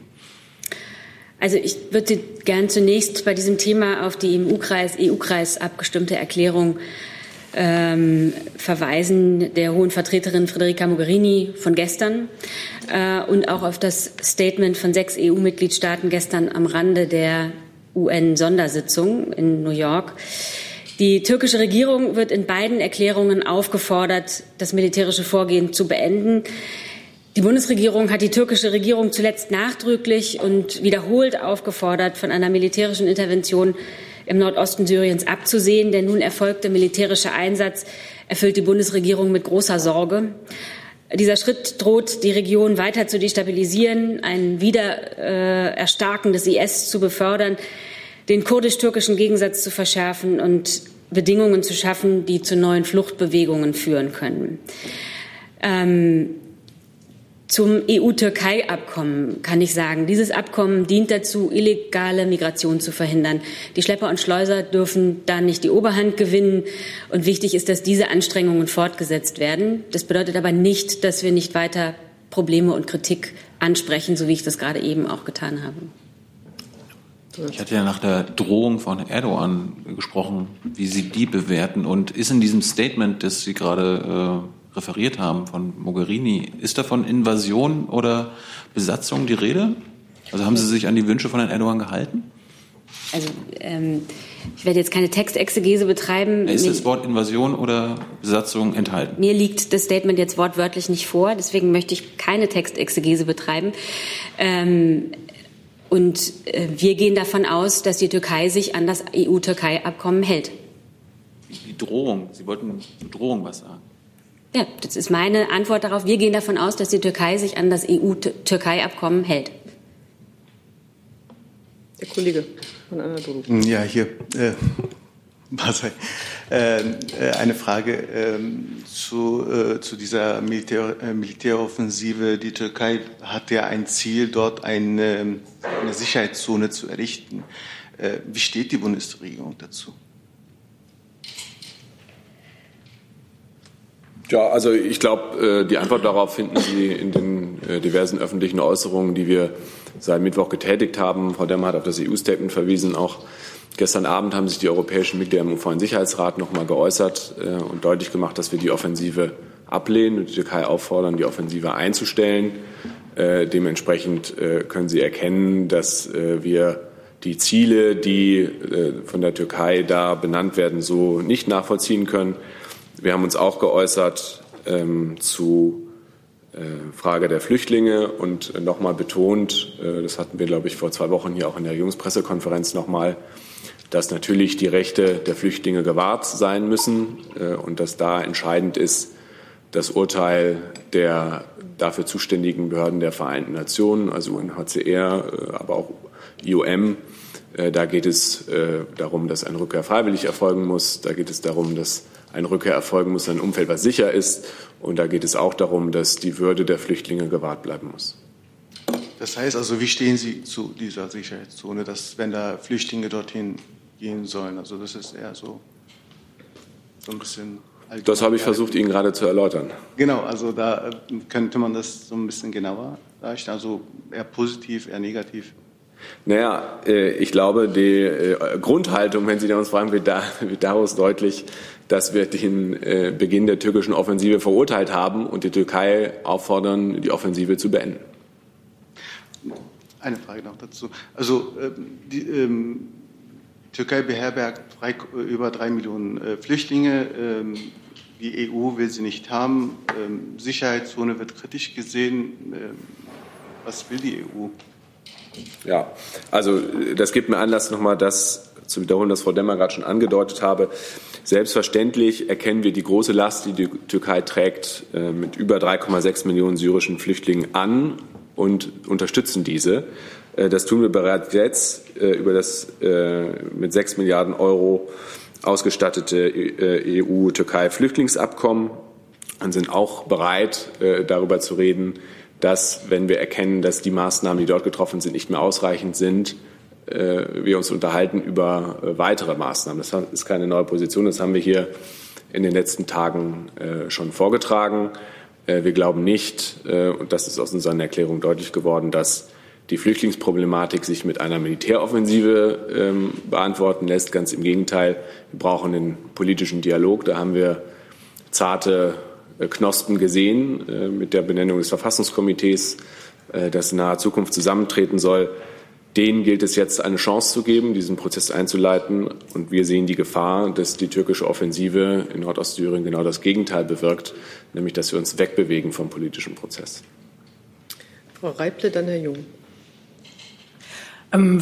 Also ich würde gern zunächst bei diesem Thema auf die EU-Kreis, EU-Kreis abgestimmte Erklärung ähm, verweisen der hohen Vertreterin Federica Mogherini von gestern äh, und auch auf das Statement von sechs EU-Mitgliedstaaten gestern am Rande der UN-Sondersitzung in New York. Die türkische Regierung wird in beiden Erklärungen aufgefordert, das militärische Vorgehen zu beenden. Die Bundesregierung hat die türkische Regierung zuletzt nachdrücklich und wiederholt aufgefordert, von einer militärischen Intervention im Nordosten Syriens abzusehen. Der nun erfolgte militärische Einsatz erfüllt die Bundesregierung mit großer Sorge. Dieser Schritt droht, die Region weiter zu destabilisieren, ein Wiedererstarken des IS zu befördern, den kurdisch-türkischen Gegensatz zu verschärfen und Bedingungen zu schaffen, die zu neuen Fluchtbewegungen führen können. Ähm, zum EU-Türkei-Abkommen kann ich sagen, dieses Abkommen dient dazu, illegale Migration zu verhindern. Die Schlepper und Schleuser dürfen da nicht die Oberhand gewinnen. Und wichtig ist, dass diese Anstrengungen fortgesetzt werden. Das bedeutet aber nicht, dass wir nicht weiter Probleme und Kritik ansprechen, so wie ich das gerade eben auch getan habe. Ich hatte ja nach der Drohung von Erdogan gesprochen, wie Sie die bewerten. Und ist in diesem Statement, das Sie gerade äh, referiert haben von Mogherini. Ist da von Invasion oder Besatzung die Rede? Also haben Sie sich an die Wünsche von Herrn Erdogan gehalten? Also ähm, ich werde jetzt keine Textexegese betreiben. Ist das Wort Invasion oder Besatzung enthalten? Mir liegt das Statement jetzt wortwörtlich nicht vor, deswegen möchte ich keine Textexegese betreiben. Ähm, und äh, wir gehen davon aus, dass die Türkei sich an das EU-Türkei-Abkommen hält. Die Drohung, Sie wollten zur Drohung was sagen. Ja, das ist meine Antwort darauf. Wir gehen davon aus, dass die Türkei sich an das EU-Türkei-Abkommen hält. Der Kollege von Anadolu. Ja, hier. Äh, äh, eine Frage äh, zu, äh, zu dieser Militär, äh, Militäroffensive. Die Türkei hat ja ein Ziel, dort eine, eine Sicherheitszone zu errichten. Äh, wie steht die Bundesregierung dazu? Ja, also ich glaube, äh, die Antwort darauf finden Sie in den äh, diversen öffentlichen Äußerungen, die wir seit Mittwoch getätigt haben. Frau Demmer hat auf das EU-Statement verwiesen. Auch gestern Abend haben sich die europäischen Mitglieder im UN-Sicherheitsrat noch mal geäußert äh, und deutlich gemacht, dass wir die Offensive ablehnen und die Türkei auffordern, die Offensive einzustellen. Dementsprechend können Sie erkennen, dass wir die Ziele, die von der Türkei da benannt werden, so nicht nachvollziehen können. Wir haben uns auch geäußert ähm, zu äh, Frage der Flüchtlinge und äh, nochmal betont, äh, das hatten wir, glaube ich, vor zwei Wochen hier auch in der Jungspressekonferenz nochmal, dass natürlich die Rechte der Flüchtlinge gewahrt sein müssen und dass da entscheidend ist das Urteil der dafür zuständigen Behörden der Vereinten Nationen, also UNHCR, aber auch IOM. Da geht es darum, dass ein Rückkehr freiwillig erfolgen muss. Da geht es darum, dass eine Rückkehr erfolgen muss in ein Umfeld, was sicher ist. Und da geht es auch darum, dass die Würde der Flüchtlinge gewahrt bleiben muss. Das heißt also, wie stehen Sie zu dieser Sicherheitszone, dass wenn da Flüchtlinge dorthin gehen sollen? Also das ist eher so, so ein bisschen. Das habe ich versucht, Ihnen gerade zu erläutern. Genau, also da äh, könnte man das so ein bisschen genauer darstellen, also eher positiv, eher negativ. Naja, äh, ich glaube, die äh, Grundhaltung, wenn Sie uns fragen, wird *laughs* daraus deutlich, dass wir den äh, Beginn der türkischen Offensive verurteilt haben und die Türkei auffordern, die Offensive zu beenden. Eine Frage noch dazu. Also ähm, die ähm, Türkei beherbergt drei, über drei Millionen äh, Flüchtlinge. Ähm, die EU will sie nicht haben. Ähm, Sicherheitszone wird kritisch gesehen. Ähm, was will die EU? Ja, also das gibt mir Anlass, nochmal das zu wiederholen, was Frau Demmer gerade schon angedeutet habe. Selbstverständlich erkennen wir die große Last, die die Türkei trägt, äh, mit über 3,6 Millionen syrischen Flüchtlingen an und unterstützen diese. Äh, das tun wir bereits jetzt äh, über das mit 6 Milliarden Euro ausgestattete EU-Türkei-Flüchtlingsabkommen und sind auch bereit, darüber zu reden, dass, wenn wir erkennen, dass die Maßnahmen, die dort getroffen sind, nicht mehr ausreichend sind, wir uns unterhalten über äh, weitere Maßnahmen. Das ist keine neue Position. Das haben wir hier in den letzten Tagen äh, schon vorgetragen. Wir glauben nicht, und das ist aus unseren Erklärungen deutlich geworden, dass die Flüchtlingsproblematik sich mit einer Militäroffensive ähm, beantworten lässt. Ganz im Gegenteil, wir brauchen den politischen Dialog. Da haben wir zarte Knospen gesehen mit der Benennung des Verfassungskomitees, das in naher Zukunft zusammentreten soll. Denen gilt es jetzt eine Chance zu geben, diesen Prozess einzuleiten. Und wir sehen die Gefahr, dass die türkische Offensive in Nordostsyrien genau das Gegenteil bewirkt, nämlich dass wir uns wegbewegen vom politischen Prozess. Frau Reible, dann Herr Jung. Ähm,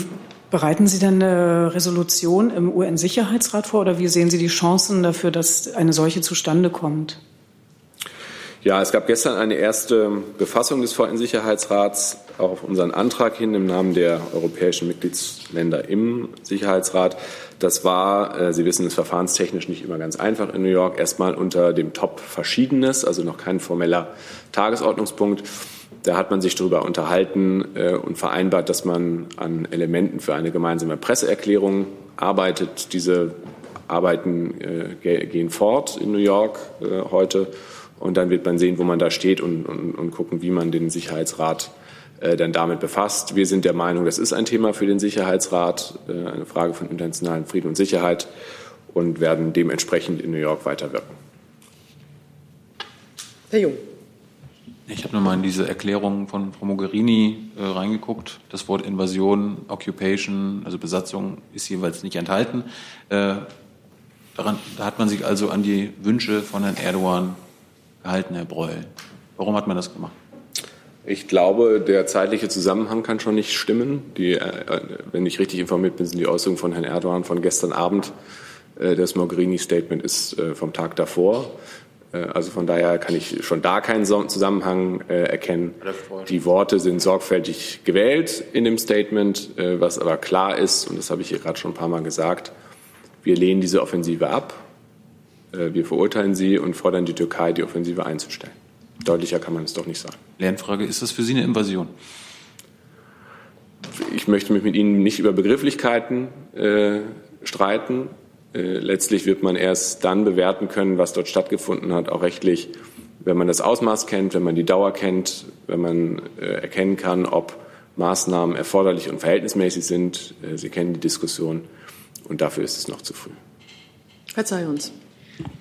bereiten Sie denn eine Resolution im UN-Sicherheitsrat vor oder wie sehen Sie die Chancen dafür, dass eine solche zustande kommt? Ja, es gab gestern eine erste Befassung des VN-Sicherheitsrats auch auf unseren Antrag hin im Namen der europäischen Mitgliedsländer im Sicherheitsrat. Das war, äh, Sie wissen, es verfahrenstechnisch nicht immer ganz einfach in New York, erstmal unter dem Top Verschiedenes, also noch kein formeller Tagesordnungspunkt. Da hat man sich darüber unterhalten äh, und vereinbart, dass man an Elementen für eine gemeinsame Presseerklärung arbeitet. Diese Arbeiten äh, gehen fort in New York heute. Und dann wird man sehen, wo man da steht und, und, und gucken, wie man den Sicherheitsrat äh, dann damit befasst. Wir sind der Meinung, das ist ein Thema für den Sicherheitsrat, äh, eine Frage von internationalem Frieden und Sicherheit und werden dementsprechend in New York weiterwirken. Herr Jung. Ich habe nochmal in diese Erklärung von Frau Mogherini äh, reingeguckt. Das Wort Invasion, Occupation, also Besatzung, ist jeweils nicht enthalten. Äh, daran, da hat man sich also an die Wünsche von Herrn Erdogan gehalten, Herr Breul. Warum hat man das gemacht? Ich glaube, der zeitliche Zusammenhang kann schon nicht stimmen. Die, äh, wenn ich richtig informiert bin, sind die Äußerungen von Herrn Erdogan von gestern Abend. Äh, das Mogherini-Statement ist äh, vom Tag davor. Also von daher kann ich schon da keinen Zusammenhang erkennen. Die Worte sind sorgfältig gewählt in dem Statement, was aber klar ist, und das habe ich hier gerade schon ein paar Mal gesagt, wir lehnen diese Offensive ab. Wir verurteilen sie und fordern die Türkei, die Offensive einzustellen. Deutlicher kann man es doch nicht sagen. Lernfrage, ist das für Sie eine Invasion? Ich möchte mich mit Ihnen nicht über Begrifflichkeiten äh, streiten. Äh, letztlich wird man erst dann bewerten können, was dort stattgefunden hat, auch rechtlich, wenn man das Ausmaß kennt, wenn man die Dauer kennt, wenn man äh, erkennen kann, ob Maßnahmen erforderlich und verhältnismäßig sind. Äh, Sie kennen die Diskussion und dafür ist es noch zu früh. Herr Zayons.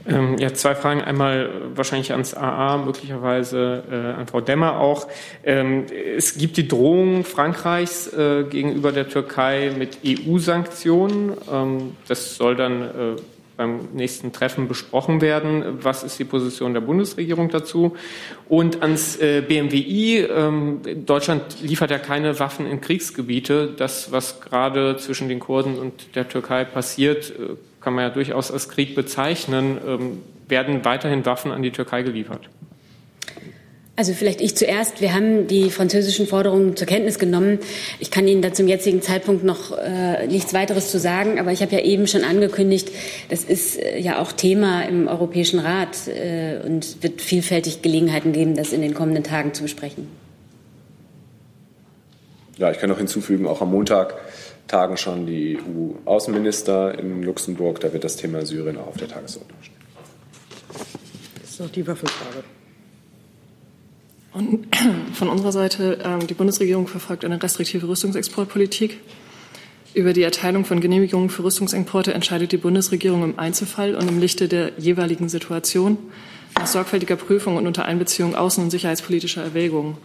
Ähm, ja, zwei Fragen. Einmal wahrscheinlich ans AA, möglicherweise äh, an Frau Demmer auch. Ähm, es gibt die Drohung Frankreichs äh, gegenüber der Türkei mit EU-Sanktionen. Ähm, das soll dann äh, beim nächsten Treffen besprochen werden. Was ist die Position der Bundesregierung dazu? Und ans äh, BMWI. Ähm, Deutschland liefert ja keine Waffen in Kriegsgebiete. Das, was gerade zwischen den Kurden und der Türkei passiert, äh, kann man ja durchaus als Krieg bezeichnen. Ähm, werden weiterhin Waffen an die Türkei geliefert? Also vielleicht ich zuerst. Wir haben die französischen Forderungen zur Kenntnis genommen. Ich kann Ihnen da zum jetzigen Zeitpunkt noch äh, nichts weiteres zu sagen, aber ich habe ja eben schon angekündigt, das ist äh, ja auch Thema im Europäischen Rat äh, und wird vielfältig Gelegenheiten geben, das in den kommenden Tagen zu besprechen. Ja, ich kann noch hinzufügen, auch am Montag tagen schon die EU-Außenminister in Luxemburg. Da wird das Thema Syrien auch auf der Tagesordnung stehen. Das ist noch die Waffenfrage. Und *clears throat* von unserer Seite, ähm, die Bundesregierung verfolgt eine restriktive Rüstungsexportpolitik. Über die Erteilung von Genehmigungen für Rüstungsimporte entscheidet die Bundesregierung im Einzelfall und im Lichte der jeweiligen Situation nach sorgfältiger Prüfung und unter Einbeziehung außen- und sicherheitspolitischer Erwägungen.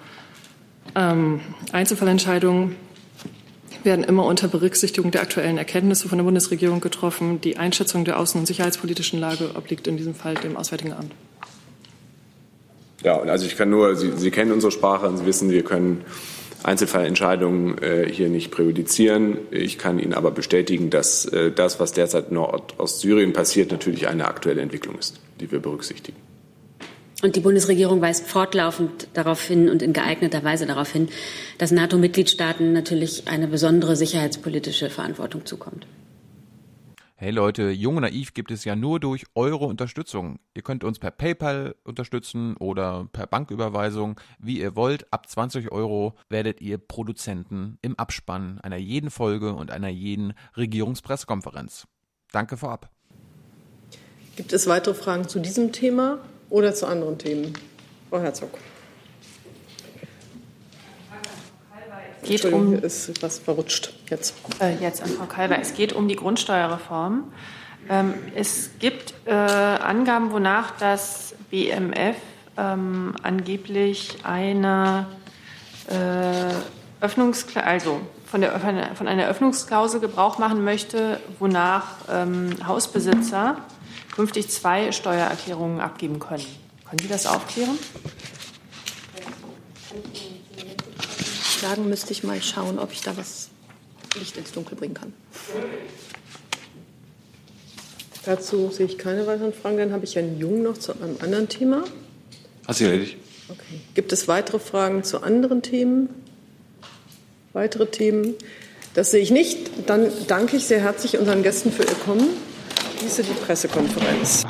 Ähm, Einzelfallentscheidungen werden immer unter Berücksichtigung der aktuellen Erkenntnisse von der Bundesregierung getroffen. Die Einschätzung der außen- und sicherheitspolitischen Lage obliegt in diesem Fall dem Auswärtigen Amt. Ja, also ich kann nur, Sie, Sie kennen unsere Sprache und Sie wissen, wir können Einzelfallentscheidungen äh, hier nicht präjudizieren. Ich kann Ihnen aber bestätigen, dass äh, das, was derzeit Nordostsyrien passiert, natürlich eine aktuelle Entwicklung ist, die wir berücksichtigen. Und die Bundesregierung weist fortlaufend darauf hin und in geeigneter Weise darauf hin, dass NATO-Mitgliedstaaten natürlich eine besondere sicherheitspolitische Verantwortung zukommt. Hey Leute, Jung und Naiv gibt es ja nur durch eure Unterstützung. Ihr könnt uns per PayPal unterstützen oder per Banküberweisung, wie ihr wollt. Ab 20 Euro werdet ihr Produzenten im Abspann einer jeden Folge und einer jeden Regierungspressekonferenz. Danke vorab. Gibt es weitere Fragen zu diesem Thema oder zu anderen Themen? Frau Herzog. geht um ist was verrutscht jetzt. Äh, jetzt an Frau Kalber. Es geht um die Grundsteuerreform. Ähm, es gibt äh, Angaben, wonach das BMF ähm, angeblich eine äh, Öffnungsklausel, also von, der, von einer Öffnungsklausel Gebrauch machen möchte, wonach ähm, Hausbesitzer künftig zwei Steuererklärungen abgeben können. Können Sie das aufklären? Sagen müsste ich mal schauen, ob ich da was Licht ins Dunkel bringen kann. Dazu sehe ich keine weiteren Fragen. Dann habe ich Herrn Jung noch zu einem anderen Thema. Hast du erledigt? Okay. Gibt es weitere Fragen zu anderen Themen? Weitere Themen? Das sehe ich nicht. Dann danke ich sehr herzlich unseren Gästen für ihr Kommen. Schließe die Pressekonferenz.